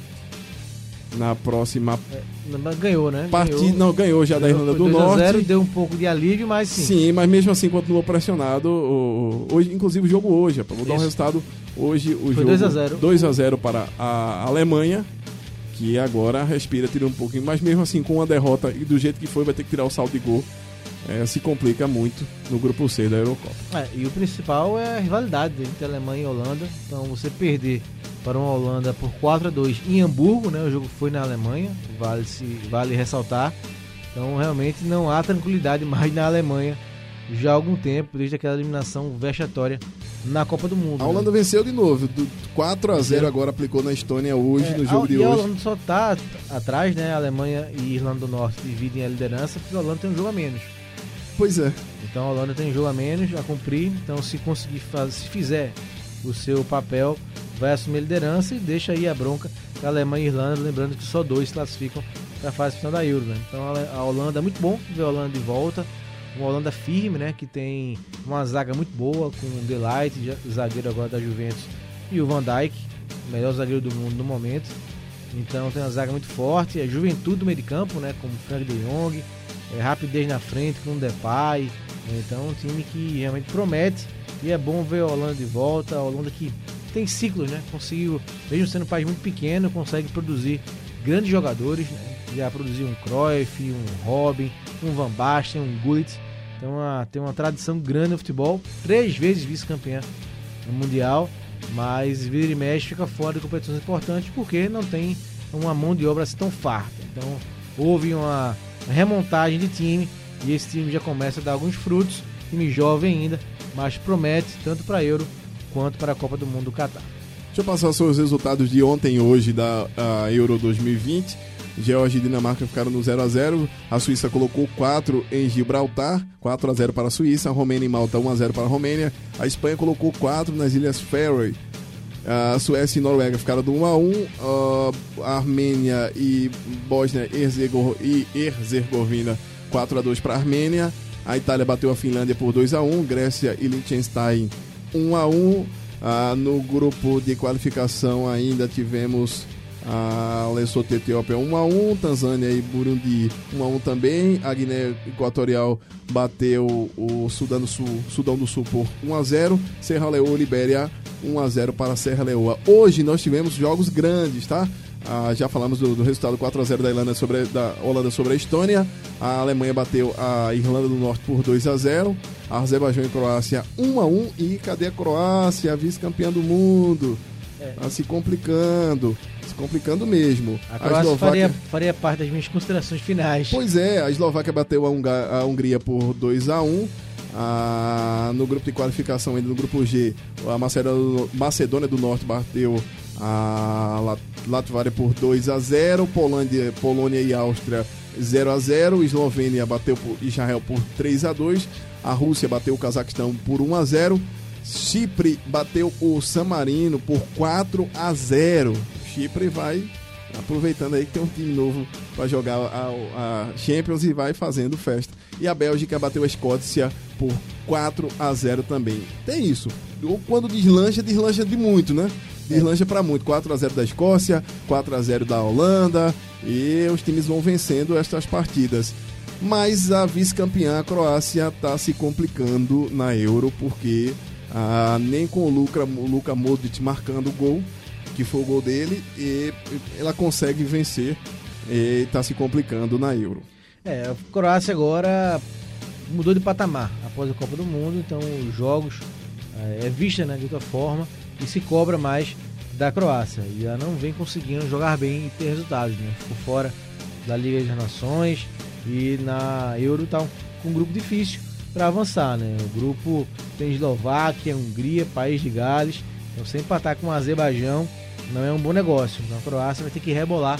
na próxima. É, ganhou, né? Partida, ganhou. Não, ganhou já ganhou, da Irlanda do Norte. 0, deu um pouco de alívio, mas sim. Sim, mas mesmo assim continuou pressionado. Hoje, inclusive o jogo hoje, para dar um resultado hoje o Foi jogo 2 a 0. 2 a 0 para a Alemanha, que agora respira, tira um pouquinho, mas mesmo assim com a derrota e do jeito que foi vai ter que tirar o saldo de gol. É, se complica muito no grupo C da Eurocopa. É, e o principal é a rivalidade entre Alemanha e Holanda. Então você perder para uma Holanda por 4 a 2 em Hamburgo, né? O jogo foi na Alemanha, vale se vale ressaltar. Então realmente não há tranquilidade mais na Alemanha já há algum tempo, desde aquela eliminação vexatória na Copa do Mundo. A né? Holanda né? venceu de novo, do 4 a 0 agora aplicou na Estônia hoje, é, no jogo de e hoje. a Holanda só está atrás, né? A Alemanha e Irlanda do Norte dividem a liderança, porque a Holanda tem um jogo a menos. Pois é. Então a Holanda tem um jogo a menos a cumprir, então se conseguir fazer, se fizer o seu papel, vai assumir a liderança e deixa aí a bronca da Alemanha e Irlanda, lembrando que só dois classificam para a fase final da Euro. Né? Então a Holanda é muito bom ver a Holanda de volta, uma Holanda firme, né? Que tem uma zaga muito boa, com o Delight, zagueiro agora da Juventus, e o Van Dijk, melhor zagueiro do mundo no momento. Então tem uma zaga muito forte, a juventude do meio de campo, né? Como Frank de Jong, é, rapidez na frente com o Depay. Então é um time que realmente promete e é bom ver a Holanda de volta, a Holanda que tem ciclos, né? Conseguiu, mesmo sendo um país muito pequeno, consegue produzir grandes jogadores, né? Já produziu um Cruyff, um Robin, um Van Basten, um Gullit. Então uma- tem uma tradição grande no futebol, três vezes vice-campeã Mundial, mas vira e mexe fica fora de competições importantes porque não tem uma mão de obra assim tão farta. Então houve uma remontagem de time e esse time já começa a dar alguns frutos, time jovem ainda, mas promete tanto para Euro quanto para a Copa do Mundo do Catar. Deixa eu passar só os resultados de ontem e hoje da Euro 2020. Geórgia e Dinamarca ficaram no 0 a 0 A Suíça colocou 4 em Gibraltar, 4 a 0 para a Suíça. A Romênia e Malta 1 a 0 para a Romênia. A Espanha colocou 4 nas Ilhas Faroe. A Suécia e Noruega ficaram do 1 a 1 A Armênia e Bósnia e Herzegovina 4 a 2 para a Armênia. A Itália bateu a Finlândia por 2 a 1 Grécia e Liechtenstein 1 a 1 Ah, no grupo de qualificação ainda tivemos a Lesoto e Etiópia 1 a 1 Tanzânia e Burundi 1 a 1 também. A Guiné Equatorial bateu o Sudão do Sul, Sudão do Sul por 1 a 0 Serra Leoa Libéria 1 a 0 para a Serra Leoa. Hoje nós tivemos jogos grandes, tá? Ah, já falamos do, do resultado 4 a 0 da Irlanda sobre da Holanda sobre a Estônia. A Alemanha bateu a Irlanda do Norte por 2 a 0. A Azerbaijão e Croácia 1 a 1 e cadê a Croácia, vice-campeã do mundo? Tá se complicando, se complicando mesmo. A Croácia faria, faria parte das minhas considerações finais. Pois é, a Eslováquia bateu a, Hunga- a Hungria por 2 a 1 Ah, no grupo de qualificação, ainda no grupo G, a Macedônia, Macedônia do Norte bateu a Lat- Latvária por 2 a 0 Polândia, Polônia e Áustria 0 a 0 Eslovênia bateu por Israel por 3 a 2 A Rússia bateu o Cazaquistão por 1 a 0 Chipre bateu o San Marino por 4 a 0 Chipre vai aproveitando aí que tem um time novo para jogar a, a Champions e vai fazendo festa. E a Bélgica bateu a Escócia por 4 a 0 também. Tem isso. Quando deslancha, deslancha de muito, né? Deslancha para muito. 4 a 0 da Escócia, 4 a 0 da Holanda e os times vão vencendo estas partidas. Mas a vice-campeã, a Croácia, está se complicando na Euro porque ah, nem com o Luka, o Luka Modric marcando o gol, que foi o gol dele, e ela consegue vencer e está se complicando na Euro. É, a Croácia agora mudou de patamar após a Copa do Mundo, então os jogos é, é vista né, de outra forma e se cobra mais da Croácia. E ela não vem conseguindo jogar bem e ter resultados, né? Ficou fora da Liga das Nações e na Euro tá um- com um grupo difícil para avançar, né? O grupo tem Eslováquia, Hungria, País de Gales. Então, sem empatar com o Azerbaijão, não é um bom negócio. Então, a Croácia vai ter que rebolar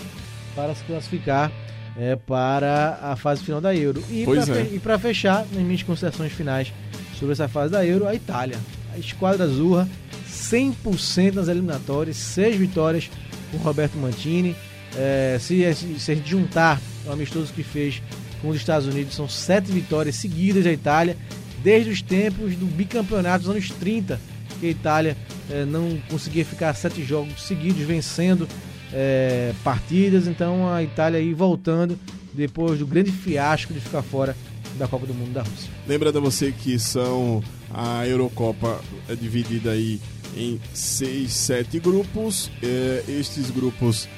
para se classificar é, para a fase final da Euro. E para é. e para fechar, nas minhas considerações finais sobre essa fase da Euro, a Itália. A esquadra azurra, 100% nas eliminatórias, 6 vitórias com Roberto Mantini. É, se, se juntar o amistoso que fez com os Estados Unidos, são 7 vitórias seguidas da Itália, desde os tempos do bicampeonato dos anos 30, que a Itália é, não conseguia ficar 7 jogos seguidos vencendo é, partidas. Então a Itália aí voltando depois do grande fiasco de ficar fora da Copa do Mundo da Rússia. Lembrando a você que são a Eurocopa é dividida aí em seis, sete grupos. É, estes grupos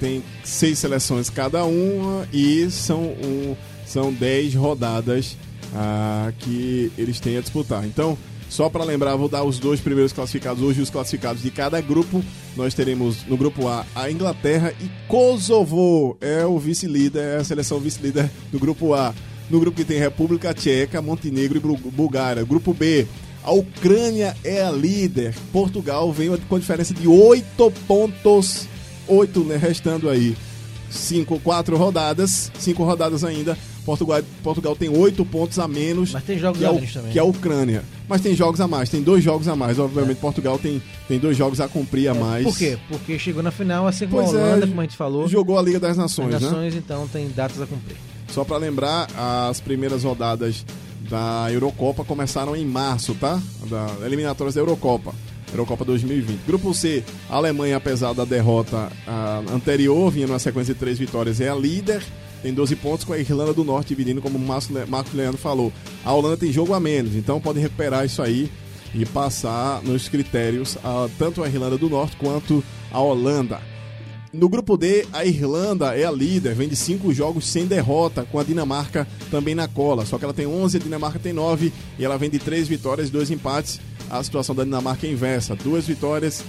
têm seis seleções cada uma e são, um, são dez rodadas ah, que eles têm a disputar. Então, só para lembrar, vou dar os dois primeiros classificados hoje, os classificados de cada grupo. Nós teremos no grupo A a Inglaterra e Kosovo é o vice-líder, é a seleção vice-líder do grupo A. No grupo que tem República Tcheca, Montenegro e Bul- Bulgária. Grupo B, a Ucrânia é a líder. Portugal vem com diferença de 8 pontos. 8, né? Restando aí. 5, 4 rodadas. 5 rodadas ainda. Portugal, Portugal tem 8 pontos a menos. Mas tem jogos que é, a também. que é a Ucrânia. Mas tem jogos a mais, tem dois jogos a mais. Obviamente, Portugal tem, tem dois jogos a cumprir a mais. É, Por quê? Porque chegou na final, assim como Pois a é, Holanda, como a gente falou, Jogou a Liga das Nações, as né? nações então tem datas a cumprir. Só para lembrar, as primeiras rodadas da Eurocopa começaram em março, tá? Da eliminatórias da Eurocopa. Eurocopa 2020. Grupo C, a Alemanha, apesar da derrota anterior, vinha numa sequência de três vitórias, é a líder, tem 12 pontos, com a Irlanda do Norte dividindo, como o Marcos Le- Marcos Leandro falou. A Holanda tem jogo a menos, então pode recuperar isso aí e passar nos critérios ah, tanto a Irlanda do Norte quanto a Holanda. No grupo D, a Irlanda é a líder, vem de cinco jogos sem derrota, com a Dinamarca também na cola. Só que ela tem 11, a Dinamarca tem 9 e ela vem de três vitórias e dois empates. A situação da Dinamarca é inversa: duas vitórias,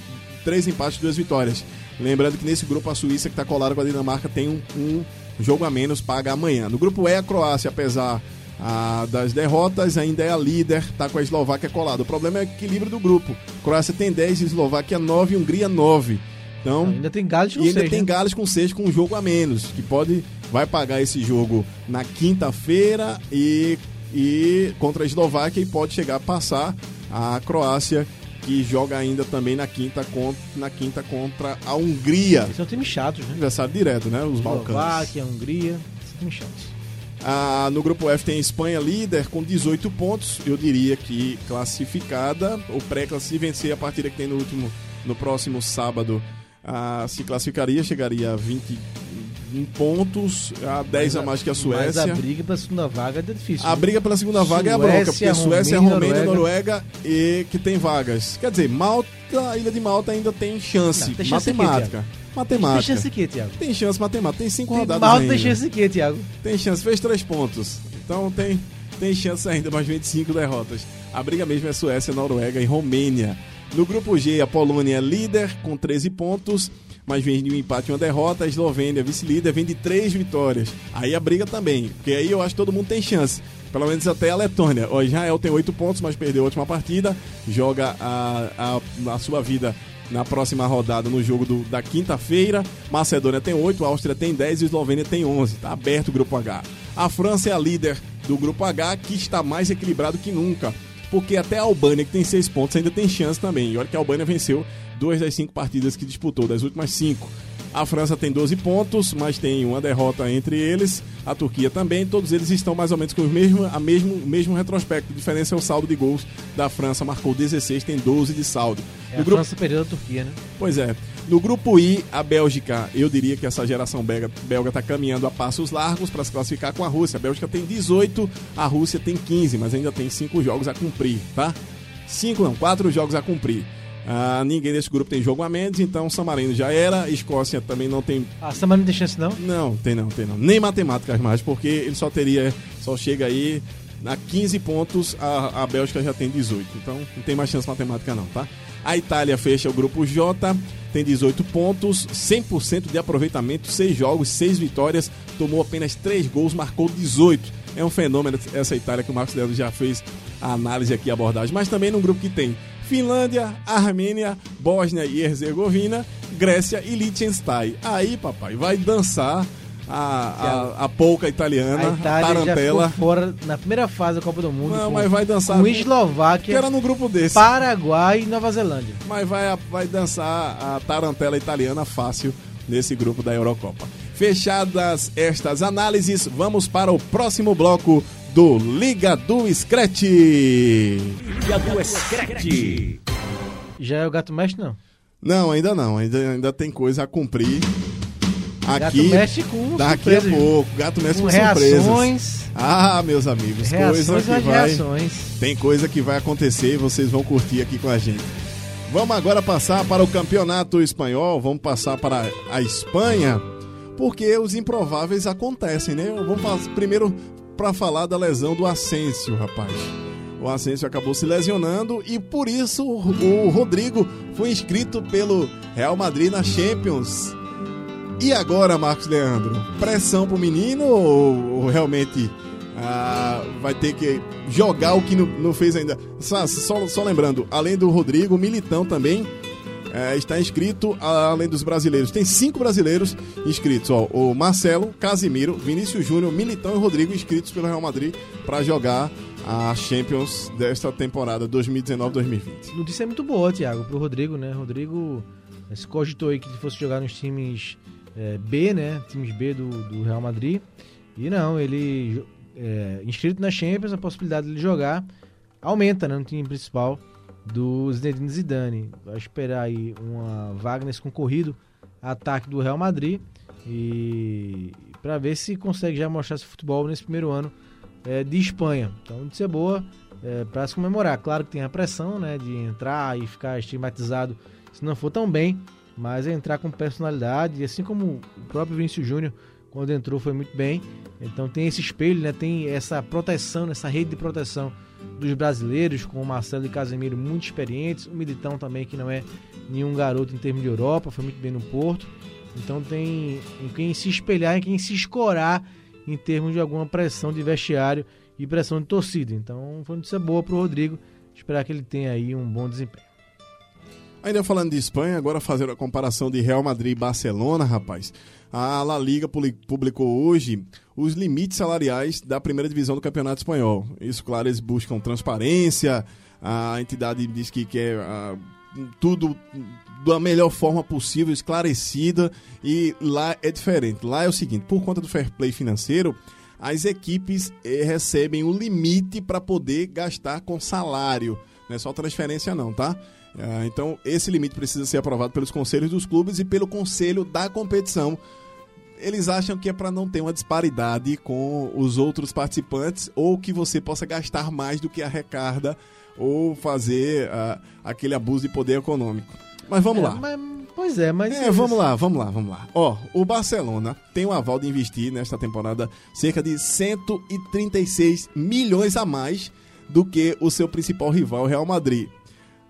três empates, duas vitórias. Lembrando que nesse grupo a Suíça, que está colada com a Dinamarca, tem um, um jogo a menos, paga amanhã. No grupo E, a Croácia, apesar ah, das derrotas, ainda é a líder, está com a Eslováquia colada. O problema é o equilíbrio do grupo. Croácia tem 10, Eslováquia 9 e Hungria 9. Então, Ainda tem Gales com e ainda seis, tem né? Gales com 6 com um jogo a menos, que pode vai pagar esse jogo na quinta-feira e, e contra a Eslováquia e pode chegar a passar a Croácia que joga ainda também na quinta contra, na quinta contra a Hungria. São times chatos, né? Adversário direto, né? Os Balcãs. Eslováquia, Hungria, são times chatos. Ah, no grupo F tem a Espanha líder com 18 pontos. Eu diria que classificada. O pré se vencer a partida que tem no último, no próximo sábado, se classificaria, chegaria a 21 pontos, a 10 a mais que a Suécia. Mas a briga pra segunda vaga é difícil. A né? briga pela segunda vaga é a bronca, porque a Suécia, Romênia, Romênia, Noruega. Noruega e que tem vagas. Quer dizer, Malta, a Ilha de Malta ainda tem chance. Não, tem chance matemática. Tem matemática. chance de quê, Thiago? Tem chance matemática. Tem cinco Tem rodadas Malta ainda. tem chance quê, Thiago? Tem chance, fez três pontos. Então tem, tem chance ainda, mas 25 derrotas. A briga mesmo é Suécia, Noruega e Romênia. No grupo G, a Polônia é líder com 13 pontos, mas vem de um empate e uma derrota. A Eslovênia, vice-líder, vem de três vitórias. Aí a briga também, porque aí eu acho que todo mundo tem chance. Pelo menos até a Letônia. O Israel tem 8 pontos, mas perdeu a última partida. Joga a, a, a sua vida na próxima rodada no jogo do- da quinta-feira. Macedônia tem 8, Áustria tem 10 e Eslovênia tem 11. Está aberto o grupo H. A França é a líder do grupo H, que está mais equilibrado que nunca. Porque até a Albânia, que tem 6 pontos, ainda tem chance também. E olha que a Albânia venceu duas das cinco partidas que disputou, das últimas cinco. A França tem 12 pontos, mas tem uma derrota entre eles. A Turquia também. Todos eles estão mais ou menos com o mesmo, a mesmo, mesmo retrospecto. A diferença é o saldo de gols da França. Marcou 16, tem 12 de saldo. É, No a grupo- França perdeu da Turquia, né? Pois é. No grupo I, a Bélgica, eu diria que essa geração belga belga está caminhando a passos largos para se classificar com a Rússia. A Bélgica tem 18, a Rússia tem 15, mas ainda tem 5 jogos a cumprir, tá? 5 não, 4 jogos a cumprir. Ah, ninguém desse grupo tem jogo a menos, então San Marino já era. Escócia também não tem. A Samara não tem chance, não? Não, tem não, tem não. Nem matemáticas mais, porque ele só teria. Só chega aí. A 15 pontos, a, a Bélgica já tem 18. Então não tem mais chance matemática, não, tá? A Itália fecha o grupo J, tem 18 pontos, 100% de aproveitamento, 6 jogos, 6 vitórias, tomou apenas 3 gols, marcou 18. É um fenômeno essa Itália que o Marcos Leandro já fez a análise aqui, a abordagem. Mas também num grupo que tem Finlândia, Armênia, Bósnia e Herzegovina, Grécia e Liechtenstein. Aí, papai, vai dançar a, a, a polca italiana, A a Itália já tarantela. ficou fora na primeira fase da Copa do Mundo. Não, com, mas vai dançar com- Eslováquia, Que era no grupo desse. Paraguai e Nova Zelândia. Mas vai, vai dançar a tarantela italiana fácil nesse grupo da Eurocopa. Fechadas estas análises, vamos para o próximo bloco do Liga do Scratch. Liga do Screte. Já é o Gato Mestre, não. Não, ainda não, ainda, ainda tem coisa a cumprir. Gato Aqui, Mestre com daqui a surpresas, pouco, Gato Mestre com com surpresas. reações, Ah, meus amigos, reações coisa que vai... reações. Tem coisa que vai acontecer e vocês vão curtir aqui com a gente. Vamos agora passar para o campeonato espanhol, vamos passar para a Espanha, porque os improváveis acontecem, né? Vamos primeiro para falar da lesão do Asensio, rapaz. O Asensio acabou se lesionando e por isso o Rodrigo foi inscrito pelo Real Madrid na Champions. E agora, Marcos Leandro? Pressão pro menino ou, ou realmente ah, vai ter que jogar o que não, não fez ainda? Só, só- só lembrando, além do Rodrigo, o Militão também eh, está inscrito, além dos brasileiros. Tem cinco brasileiros inscritos: ó, o Marcelo, Casimiro, Vinícius Júnior, Militão e Rodrigo inscritos pelo Real Madrid para jogar a Champions desta temporada 2019-2020. Notícia é muito boa, Thiago, pro Rodrigo, né? Rodrigo eh, se cogitou aí que ele fosse jogar nos times eh, B, né? Times B do, do Real Madrid. E não, ele é, inscrito na Champions, a possibilidade de ele jogar aumenta né, no time principal do Zinedine Zidane. Vai esperar aí uma vaga nesse concorrido ataque do Real Madrid e para ver se consegue já mostrar esse futebol nesse primeiro ano é, de Espanha. Então, de ser boa é, para se comemorar. Claro que tem a pressão né, de entrar e ficar estigmatizado se não for tão bem, mas é entrar com personalidade, e assim como o próprio Vinícius Júnior, quando entrou, foi muito bem. Então tem esse espelho, né, tem essa proteção, essa rede de proteção dos brasileiros, com o Marcelo e Casemiro muito experientes, o Militão também, que não é nenhum garoto em termos de Europa, foi muito bem no Porto. Então tem em quem se espelhar, em quem se escorar em termos de alguma pressão de vestiário e pressão de torcida. Então foi notícia boa para o Rodrigo, esperar que ele tenha aí um bom desempenho. Ainda falando de Espanha, agora fazer a comparação de Real Madrid e Barcelona, rapaz. A La Liga publicou hoje os limites salariais da primeira divisão do Campeonato Espanhol. Isso, claro, eles buscam transparência, a entidade diz que quer uh, tudo da melhor forma possível, esclarecida, e lá é diferente. Lá é o seguinte: por conta do fair play financeiro, as equipes eh, recebem o limite para poder gastar com salário. Não é só transferência, não, tá? Ah, então, esse limite precisa ser aprovado pelos conselhos dos clubes e pelo conselho da competição. Eles acham que é para não ter uma disparidade com os outros participantes ou que você possa gastar mais do que arrecada ou fazer uh, aquele abuso de poder econômico. Mas vamos é, lá. Mas, pois é, mas. É, vamos lá, vamos lá, vamos lá. Ó, o Barcelona tem o aval de investir nesta temporada cerca de 136 milhões a mais do que o seu principal rival, Real Madrid.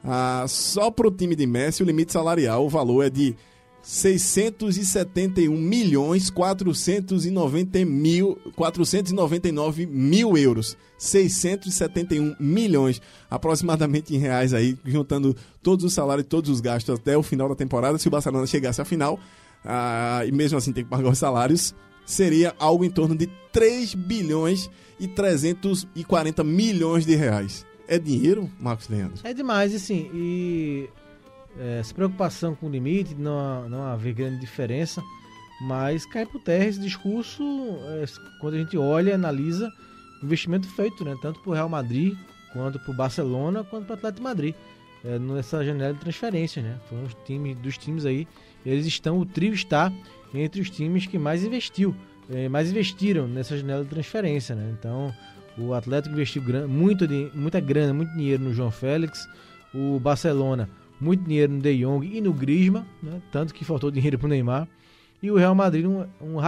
Ah, só para o time de Messi, o limite salarial, o valor é de 671 milhões 490 mil, 499 mil euros. 671 milhões, aproximadamente em reais aí, juntando todos os salários e todos os gastos até o final da temporada. Se o Barcelona chegasse à final, ah, e mesmo assim tem que pagar os salários, seria algo em torno de 3 bilhões e 340 milhões de reais. É dinheiro, Marcos Leandro? É demais, assim, e é, essa preocupação com o limite, não, não haver grande diferença, mas cai por terra esse discurso é, quando a gente olha e analisa o investimento feito, né, tanto para o Real Madrid, quanto para o Barcelona, quanto para o Atlético Madrid, é, nessa janela de transferência, né, foram os times, dos times aí, eles estão, o trio está entre os times que mais investiu, é, mais investiram nessa janela de transferência, né, então o Atlético investiu muito, muita grana, muito dinheiro no João Félix. O Barcelona, muito dinheiro no De Jong e no Griezmann, né? tanto que faltou [laughs] dinheiro para o Neymar. E o Real Madrid, um, um.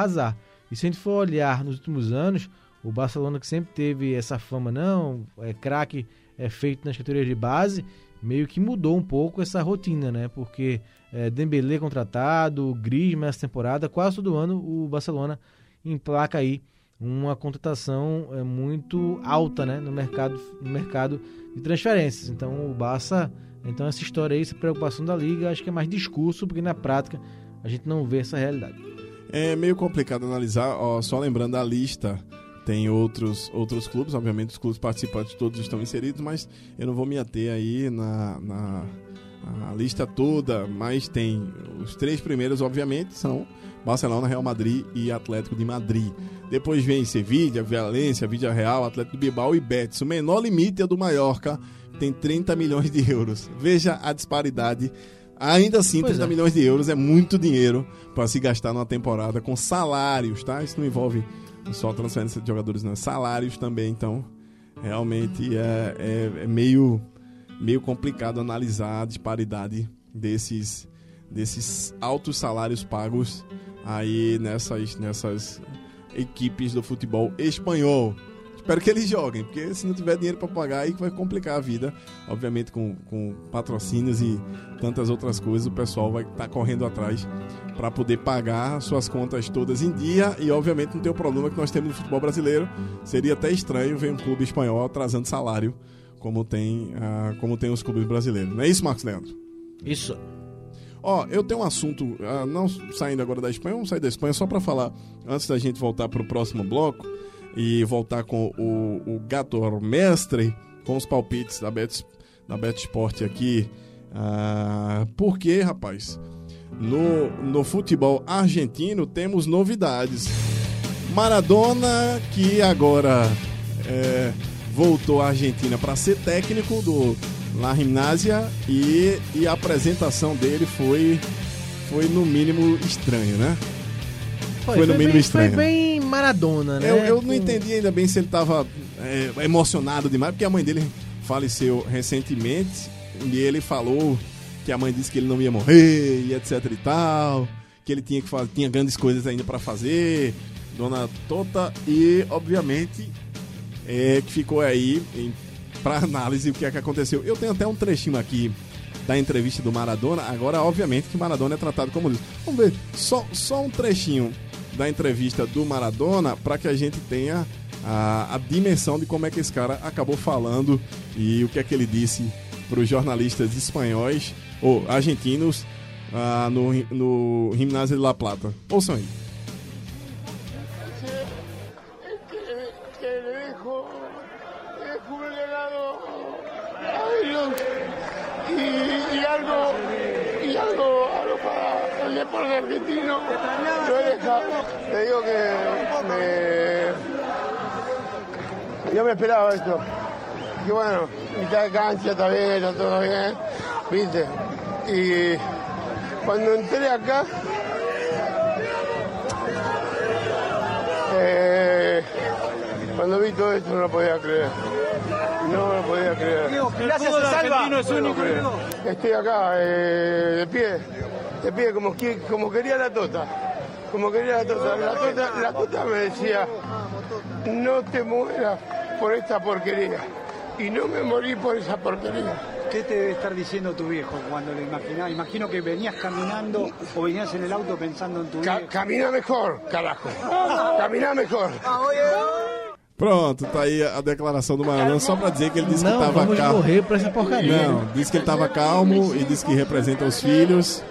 E se a gente for olhar nos últimos anos, o Barcelona que sempre teve essa fama, não, é craque, é feito nas categorias de base, meio que mudou um pouco essa rotina, né? Porque é, Dembélé contratado, Griezmann essa temporada, quase todo ano o Barcelona emplaca aí uma contratação é, muito alta né, no, mercado, no mercado de transferências. Então o Barça, então essa história aí, essa preocupação da liga, acho que é mais discurso, porque na prática a gente não vê essa realidade. É meio complicado analisar, ó, só lembrando a lista, tem outros, outros clubes, obviamente os clubes participantes todos estão inseridos, mas eu não vou me ater aí na, na a lista toda, mas tem os três primeiros, obviamente, são Barcelona, Real Madrid e Atlético de Madrid. Depois vem Sevilla, Valência, Vídea Real, Atlético de Bilbao e Betis. O menor limite é do Mallorca, tem 30 milhões de euros. Veja a disparidade. Ainda assim, pois 30 é. milhões de euros é muito dinheiro para se gastar numa temporada com salários, tá? Isso não envolve só transferência de jogadores, não. Salários também, então realmente é, é, é meio, meio complicado analisar a disparidade desses, desses altos salários pagos aí nessas, nessas equipes do futebol espanhol. Espero que eles joguem, porque se não tiver dinheiro para pagar, aí vai complicar a vida. Obviamente, com, com patrocínios e tantas outras coisas, o pessoal vai estar tá correndo atrás para poder pagar suas contas todas em dia. E, obviamente, não tem o problema que nós temos no futebol brasileiro. Seria até estranho ver um clube espanhol atrasando salário, como tem, uh, como tem os clubes brasileiros. Não é isso, Marcos Leandro? Isso. Ó, eu tenho um assunto, uh, não saindo agora da Espanha, vamos sair da Espanha só para falar, antes da gente voltar para o próximo bloco e voltar com o, o Gato Mestre, com os palpites da Bet, da Bet Sport aqui. Uh, porque, rapaz, no, no futebol argentino temos novidades. Maradona, que agora é, voltou à Argentina para ser técnico do La Gimnasia e, e a apresentação dele foi, foi no mínimo estranho, né? Foi, Foi no mínimo bem, estranho. Foi bem Maradona, né? Eu, eu não entendi ainda bem se ele estava emocionado demais, porque a mãe dele faleceu recentemente e ele falou que a mãe disse que ele não ia morrer e etc e tal, que ele tinha que fazer, tinha grandes coisas ainda para fazer, Dona Tota e obviamente é, que ficou aí para análise o que é que aconteceu. Eu tenho até um trechinho aqui da entrevista do Maradona. Agora, obviamente, que Maradona é tratado como isso. Vamos ver, só, só um trechinho da entrevista do Maradona para que a gente tenha a, a dimensão de como é que esse cara acabou falando e o que é que ele disse para os jornalistas espanhóis ou argentinos ah, no, no Gimnásio de La Plata. Ouçam aí. Deporte argentino. Lo he dejado. Te digo que me, yo me esperaba esto. Y bueno, mitad de cancha está bien, está todo bien, viste. Y cuando entré acá, Eh, cuando vi todo esto no lo podía creer. No lo podía creer. Gracias a Salva. Estoy acá, eh, de pie, de pie, como, como quería la Tota. Como quería la Tota. La Tota, la tota me decía, no te mueras por esta porquería. Y no me morí por esa porquería. ¿Qué te debe estar diciendo tu viejo cuando lo imaginás? Imagino que venías caminando o venías en el auto pensando en tu Ca- viejo. camina mejor, carajo. Camina mejor. Pronto, tá aí a declaração do Maradona, só pra dizer que ele disse Não, que tava vamos calmo. morrer pra essa porcaria. Não, disse que ele tava calmo e disse que representa os filhos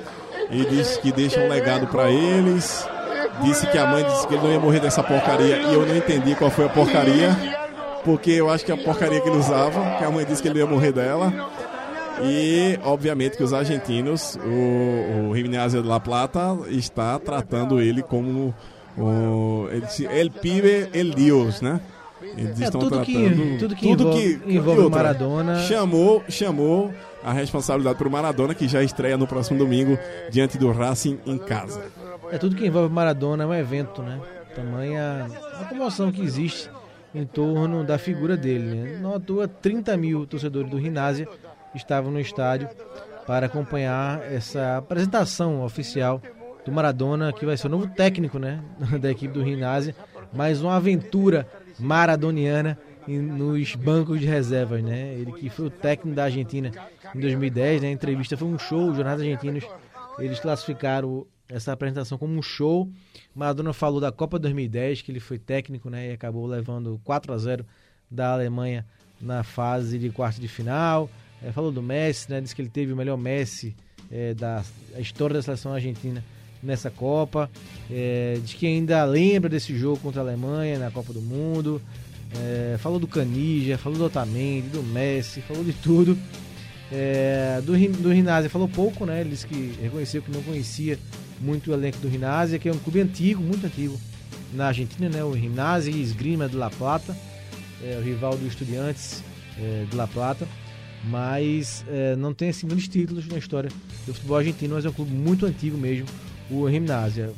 e disse que deixa um legado pra eles. Disse que a mãe disse que ele não ia morrer dessa porcaria e eu não entendi qual foi a porcaria, porque eu acho que a porcaria que ele usava, que a mãe disse que ele ia morrer dela. E, obviamente, que os argentinos, o, o Gimnasia de La Plata está tratando ele como o, ele El Pibe, El Dios, né? Eles É, estão tudo que- tratando tudo que envolve- envolve e outra, Maradona- Chamou, chamou a responsabilidade para o Maradona, que já estreia no próximo domingo diante do Racing em casa. É tudo que envolve Maradona é um evento, né? Tamanha a comoção que existe em torno da figura dele. Né? Não à toa, 30 mil torcedores do Rinásia estavam no estádio para acompanhar essa apresentação oficial do Maradona, que vai ser o novo técnico né? [laughs] da equipe do Rinásia. Mais uma aventura maradoniana nos bancos de reservas, né? Ele que foi o técnico da Argentina em 2010, né? A entrevista foi um show, os jornais argentinos eles classificaram essa apresentação como um show. Maradona falou da Copa 2010, que ele foi técnico, né, e acabou levando 4 a 0 da Alemanha na fase de quarto de final. Eh, falou do Messi, né, disse que ele teve o melhor Messi eh, da história da seleção argentina nessa Copa. Eh, diz que ainda lembra desse jogo contra a Alemanha na Copa do Mundo. Eh, falou do Canija, falou do Otamendi, do Messi, falou de tudo. É, do, do Rinásia falou pouco, né? Ele disse que reconheceu que não conhecia muito o elenco do Rinásia, que é um clube antigo, muito antigo na Argentina, né? O e Esgrima de La Plata, é, o rival do Estudiantes é, de La Plata, mas é, não tem assim muitos títulos na história do futebol argentino, mas é um clube muito antigo mesmo, o Rinásia.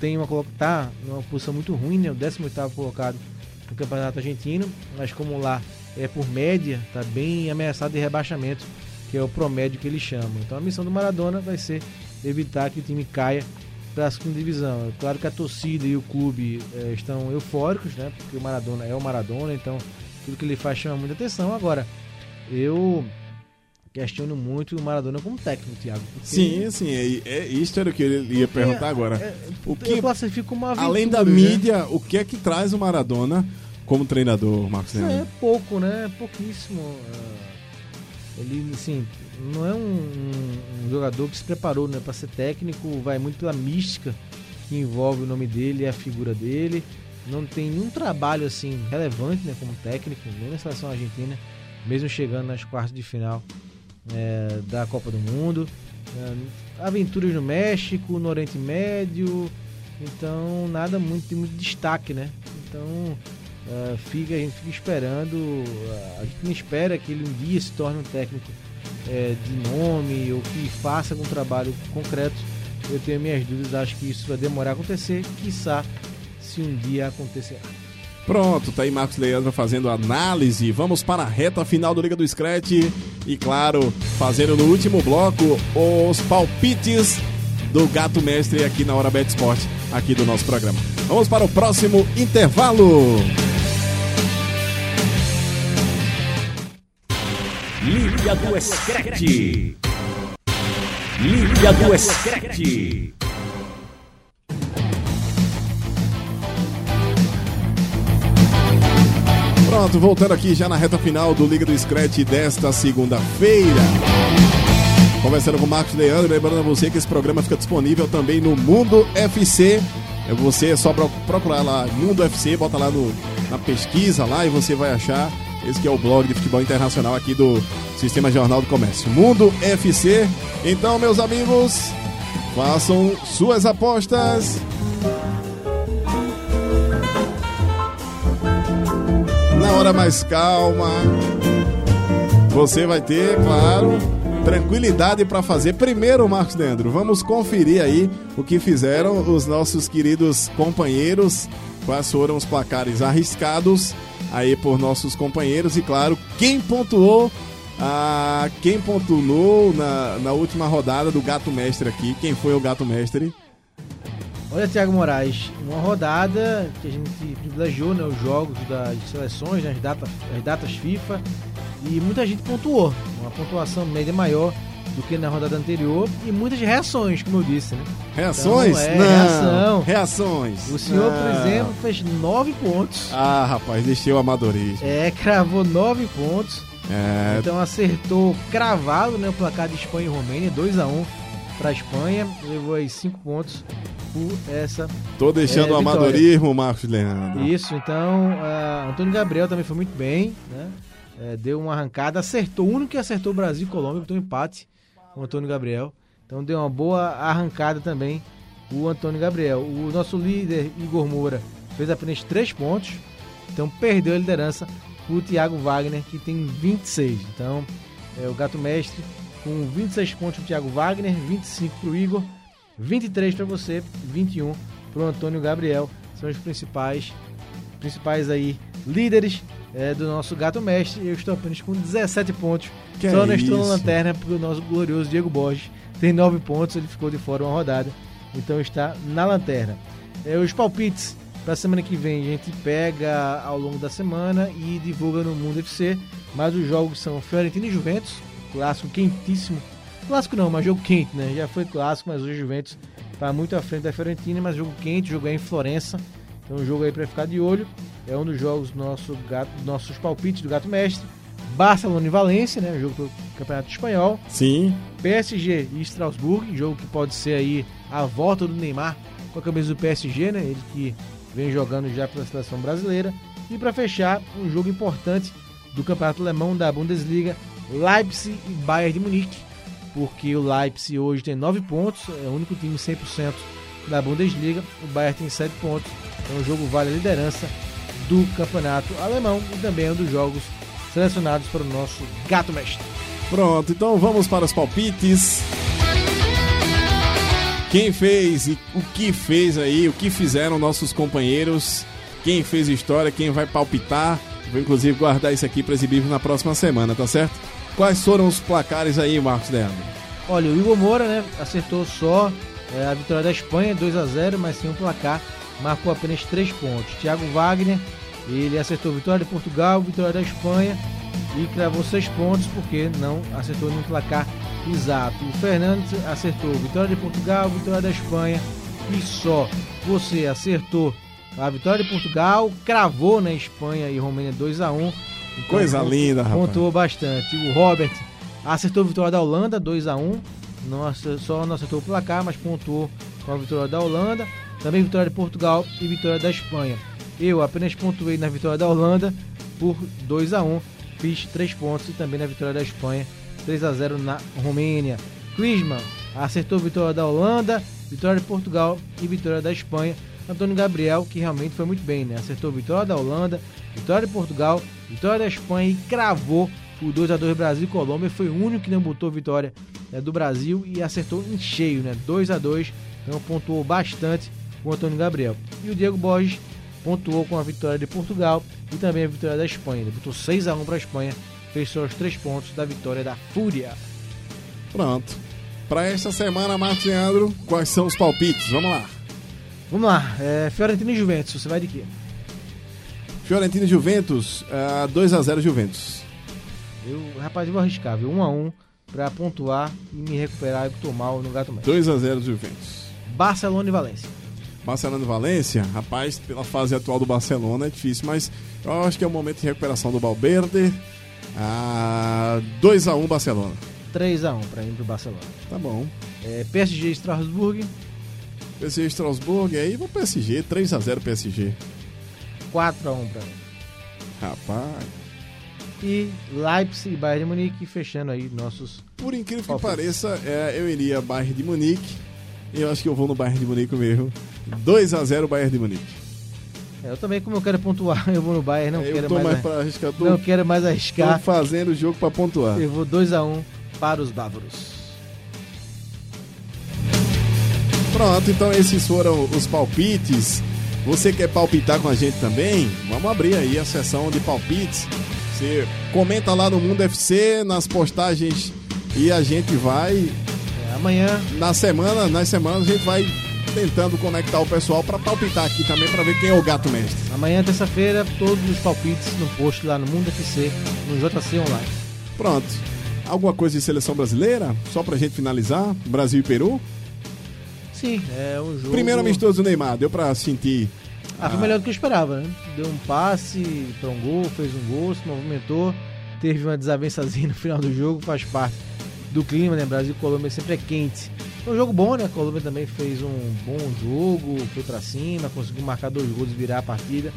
Tem uma tá numa posição muito ruim, né? O 18º colocado no Campeonato Argentino, mas como lá é por média, tá bem ameaçado de rebaixamento, que é o promédio que eles chamam. Então a missão do Maradona vai ser evitar que o time caia para a segunda divisão. É claro que a torcida e o clube eh, estão eufóricos, né? Porque o Maradona é o Maradona, então tudo que ele faz chama muita atenção. Agora, eu questiono muito o Maradona como técnico, Thiago. Sim, sim, é, é, isso era o que eu ia perguntar agora. é, O eu que, classifico como uma aventura, além da né? mídia, o que é que traz o Maradona como treinador, Marcos Leandro? é pouco, né? Pouquíssimo. ah, Ele, assim, não é um, um- um jogador que se preparou né, para ser técnico, vai muito pela mística que envolve o nome dele e a figura dele. Não tem nenhum trabalho assim relevante né, como técnico, nem na seleção argentina, mesmo chegando nas quartas de final é, da Copa do Mundo. É, aventuras no México, no Oriente Médio, Então nada muito muito destaque, né? Então uh, fica, a gente fica esperando, a gente não espera que ele um dia se torne um técnico uh, de nome ou que faça algum trabalho concreto. Eu tenho minhas dúvidas, acho que isso vai demorar a acontecer, quiçá se um dia acontecerá. Pronto, tá aí Marcos Leandro fazendo análise. Vamos para a reta final do Liga do Scratch. E claro, fazendo no último bloco os palpites do Gato Mestre aqui na Hora Bet Sport, aqui do nosso programa. Vamos para o próximo intervalo. Liga do Scratch. Liga do Scratch. Pronto, voltando aqui já na reta final do Liga do Scratch desta segunda-feira. Conversando com o Marcos Leandro, lembrando a você que esse programa fica disponível também no Mundo FC. É você é só procurar lá Mundo FC, bota lá no, na pesquisa lá e você vai achar. Esse que é o blog de futebol internacional aqui do Sistema Jornal do Comércio. Mundo FC. Então, meus amigos, façam suas apostas. Na hora mais calma. Você vai ter, claro, tranquilidade para fazer. Primeiro, Marcos Leandro, vamos conferir aí o que fizeram os nossos queridos companheiros, quais foram os placares arriscados aí por nossos companheiros e, claro, quem pontuou, ah, quem pontuou na, na última rodada do Gato Mestre aqui, quem foi o Gato Mestre? Olha, Thiago Moraes, uma rodada que a gente privilegiou né, os jogos das seleções, né, as, datas, as datas FIFA, e muita gente pontuou, uma pontuação média maior do que na rodada anterior e muitas reações, como eu disse, né? Reações? Então, é, Não. reação. Reações. O senhor, por Não. exemplo, fez nove pontos. Ah, rapaz, deixei o amadorismo. É, cravou nove pontos. É, Então acertou cravado né, o placar de Espanha e Romênia, 2 a 1 para a Espanha. Levou aí cinco pontos por essa tô deixando É, o amadorismo, Marcos Leandro. Isso, então, ah, Antônio Gabriel também foi muito bem, né? É, deu uma arrancada, acertou, o único que acertou o Brasil e Colômbia, botou um empate com o Antônio Gabriel. Então deu uma boa arrancada também o Antônio Gabriel. O nosso líder, Igor Moura, fez apenas 3 pontos, então perdeu a liderança o Thiago Wagner, que tem 26. Então, é o Gato Mestre com 26 pontos pro Thiago Wagner, 25 pro Igor, 23 para você, 21 pro Antônio Gabriel. São os principais principais aí líderes é, do nosso Gato Mestre. Eu estou apenas com 17 pontos. Que Só é não estou na lanterna porque o nosso glorioso Diego Borges tem 9 pontos, ele ficou de fora uma rodada. Então está na lanterna. É, os palpites para a semana que vem a gente pega ao longo da semana e divulga no Mundo FC. Mas os jogos são Fiorentina e Juventus, clássico quentíssimo. Clássico não, mas jogo quente, né? Já foi clássico, mas o Juventus está muito à frente da Fiorentina, mas jogo quente, jogo é em Florença. Então, um jogo aí para ficar de olho. É um dos jogos nosso gato, nossos palpites do Gato Mestre. Barcelona e Valência, né? Jogo do Campeonato Espanhol. Sim. PSG e Strasbourg, jogo que pode ser aí a volta do Neymar com a camisa do PSG, né? Ele que vem jogando já pela seleção brasileira. E para fechar, um jogo importante do Campeonato Alemão da Bundesliga, Leipzig e Bayern de Munique, porque o Leipzig hoje tem 9 pontos, é o único time 100% da Bundesliga, o Bayern tem 7 pontos. Então o jogo vale a liderança do Campeonato Alemão e também é um dos jogos selecionados para o nosso Gato Mestre. Pronto, então vamos para os palpites. Quem fez e o que fez aí, o que fizeram nossos companheiros, quem fez história, quem vai palpitar. Vou inclusive guardar isso aqui para exibir na próxima semana, tá certo? Quais foram os placares aí, Marcos Leandro? Olha, o Igor Moura, né, acertou só é, a vitória da Espanha, 2 a 0 mas sem um placar, marcou apenas 3 pontos. Thiago Wagner, ele acertou vitória de Portugal, vitória da Espanha e cravou 6 pontos porque não acertou nenhum placar exato. O Fernandes acertou vitória de Portugal, vitória da Espanha e só você acertou a vitória de Portugal, cravou na Espanha e Romênia 2 a 1 então, Coisa pontu- linda, rapaz. Pontuou bastante. O Robert acertou a vitória da Holanda, 2 a 1 não acer- Só não acertou o placar, mas pontuou com a vitória da Holanda. Também vitória de Portugal e vitória da Espanha. Eu apenas pontuei na vitória da Holanda por 2 a 1 Fiz 3 pontos e também na vitória da Espanha, 3 a 0 na Romênia. Klinsmann acertou a vitória da Holanda vitória de Portugal e vitória da Espanha. Antônio Gabriel, que realmente foi muito bem, né? Acertou vitória da Holanda, vitória de Portugal, vitória da Espanha e cravou o 2 a 2 Brasil e Colômbia. Foi o único que não botou vitória né, do Brasil e acertou em cheio, né? 2 a 2 Então pontuou bastante o Antônio Gabriel. E o Diego Borges pontuou com a vitória de Portugal e também a vitória da Espanha. Ele botou 6 a 1 para a Espanha, fez só os 3 pontos da vitória da Fúria. Pronto. Para esta semana, Martiandro, quais são os palpites? Vamos lá. Vamos lá, é, Fiorentina e Juventus, você vai de quê? Fiorentina e Juventus, uh, 2x0 Juventus. Eu, rapaz, eu vou arriscar, viu? 1x1 para pontuar e me recuperar e tomar no gato médio. 2x0 Juventus. Barcelona e Valência. Barcelona e Valência, rapaz, pela fase atual do Barcelona é difícil, mas eu acho que é o momento de recuperação do Valverde. Ah, 2x1 Barcelona. 3x1 para ir pro Barcelona. Tá bom. É, PSG e Strasbourg. PSG e Strasbourg, aí vou PSG, 3x0 PSG. 4x1 para mim. Rapaz. E Leipzig e Bayern de Munique fechando aí nossos. Por incrível que pareça, é, eu iria Bayern de Munique. Eu acho que eu vou no Bayern de Munique mesmo. 2x0 Bayern de Munique. É, eu também, como eu quero pontuar, [laughs] eu vou no Bayern, não É, quero mais, mais pra arriscar, tô- Não quero mais Tô arriscar. fazendo o jogo pra pontuar. Eu vou 2x1 para os bávaros. Pronto, então esses foram os palpites. Você quer palpitar com a gente também? Vamos abrir aí a sessão de palpites. Você comenta lá no Mundo FC, nas postagens e a gente vai É, amanhã, na semana, nas semanas a gente vai tentando conectar o pessoal pra palpitar aqui também pra ver quem é o gato mestre. amanhã terça-feira, todos os palpites no post lá no Mundo FC, no JC Online. Pronto. Alguma coisa de seleção brasileira? Só pra gente finalizar? Brasil e Peru? Sim, é um jogo. Primeiro amistoso do Neymar, deu pra sentir. Ah, foi melhor do que eu esperava, né? Deu um passe para um gol, fez um gol, se movimentou, teve uma desavençazinha [laughs] no final do jogo, faz parte do clima, né? Brasil e Colômbia sempre é quente. Foi um jogo bom, né? A Colômbia também fez um bom jogo, foi pra cima, conseguiu marcar dois gols e virar a partida.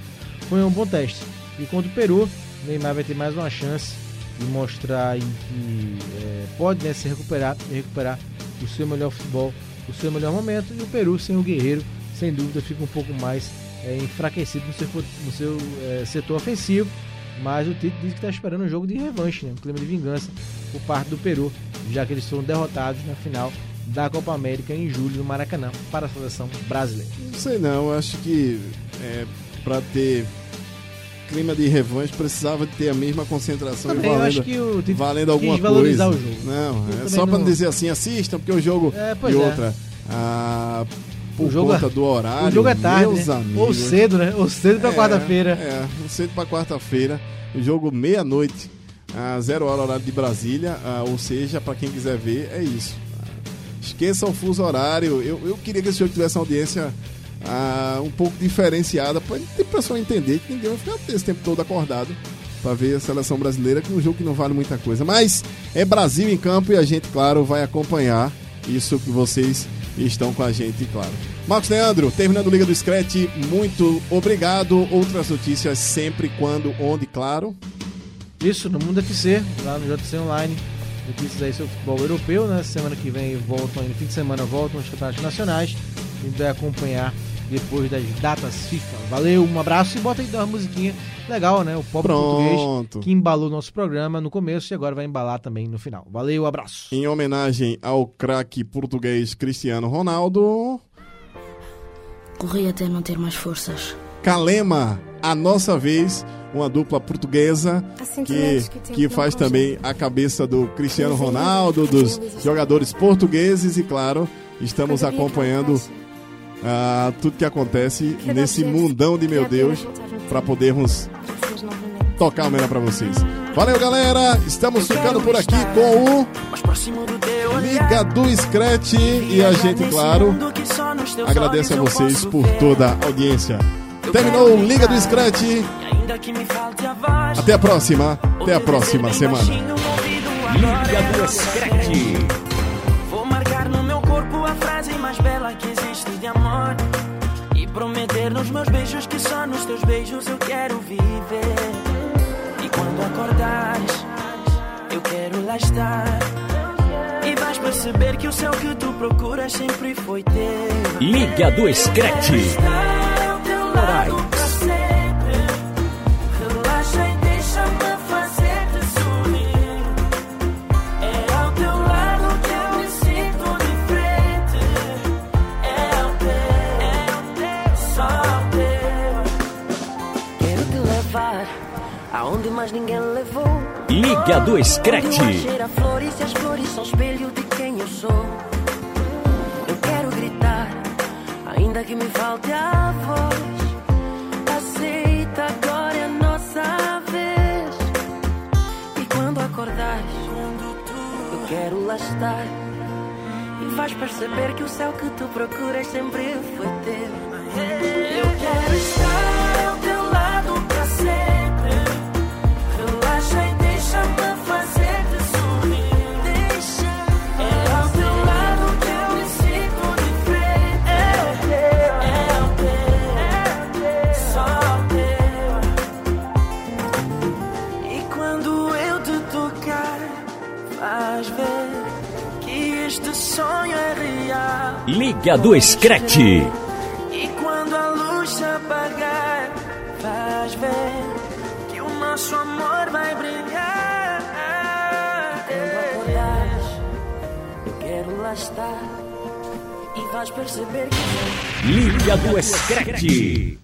Foi um bom teste. E contra o Peru, o Neymar vai ter mais uma chance de mostrar em que é, pode né, se recuperar, recuperar o seu melhor futebol, o seu melhor momento. E o Peru, sem o Guerreiro, sem dúvida, fica um pouco mais é, enfraquecido no seu, no seu é, setor ofensivo. Mas o Tite diz que está esperando um jogo de revanche, né? um clima de vingança por parte do Peru, já que eles foram derrotados na final da Copa América em julho no Maracanã para a seleção brasileira. Não sei não, acho que é, para ter clima de revanche precisava ter a mesma concentração Também e eu valendo, acho que o Tite valendo alguma coisa. o jogo. Não, Eu é só para não- dizer assim, assistam, porque o jogo É, e é. outra, ah, por O jogo conta é- do horário, o jogo é tarde, meus né? amigos. Ou cedo, né? Ou cedo pra É, quarta-feira. É, cedo para quarta-feira, o jogo meia-noite, a zero hora horário de Brasília, ah, ou seja, para quem quiser ver, é isso. Esqueça o fuso horário. Eu, eu queria que esse jogo tivesse uma audiência ah, um pouco diferenciada, para o pessoal entender que ninguém vai ficar esse tempo todo acordado para ver a seleção brasileira, que é um jogo que não vale muita coisa. Mas é Brasil em campo e a gente, claro, vai acompanhar isso que vocês estão com a gente, claro. Marcos Leandro, terminando Liga do Scratch, muito obrigado. Outras notícias sempre, quando, onde, claro. Isso, no Mundo FC, lá no JC Online. Notícias aí sobre futebol europeu, né? Semana que vem voltam, no fim de semana voltam os campeonatos nacionais. A gente vai acompanhar depois das datas FIFA. Valeu, um abraço e bota aí uma musiquinha legal, né? O pop português que embalou nosso programa no começo e agora vai embalar também no final. Valeu, abraço. Em homenagem ao craque português Cristiano Ronaldo, Corri até não ter mais forças. Calema, a nossa vez, uma dupla portuguesa que, que faz também a cabeça do Cristiano Ronaldo, dos jogadores portugueses e, claro, estamos acompanhando ah, tudo que acontece nesse mundão de meu Deus para podermos tocar o melhor para vocês. Valeu, galera! Estamos ficando por aqui com o Liga do Scratch e a gente, claro, agradece a vocês por toda a audiência. Terminou o Liga do Scratch. Até a próxima. Até a próxima semana. Liga do Scratch. Prometer nos meus beijos que só nos teus beijos eu quero viver. E quando acordares, eu quero lá estar. E vais perceber que o céu que tu procuras sempre foi teu. Liga do Screte. Estar ao teu lado Moraes. Mais ninguém levou. Liga do Onde o ar Screte. cheira a flores e as flores são espelho de quem eu sou. Eu quero gritar, ainda que me falte a voz. Aceita, agora é a nossa vez. E quando acordares, eu quero lá estar. E vais perceber que o céu que tu procuras sempre foi teu. Eu quero estar Liga do Screte. E quando a luz se apagar, vais ver que o nosso amor vai brilhar. Quando acordares, eu quero lá estar. E vais perceber que Liga do Screte.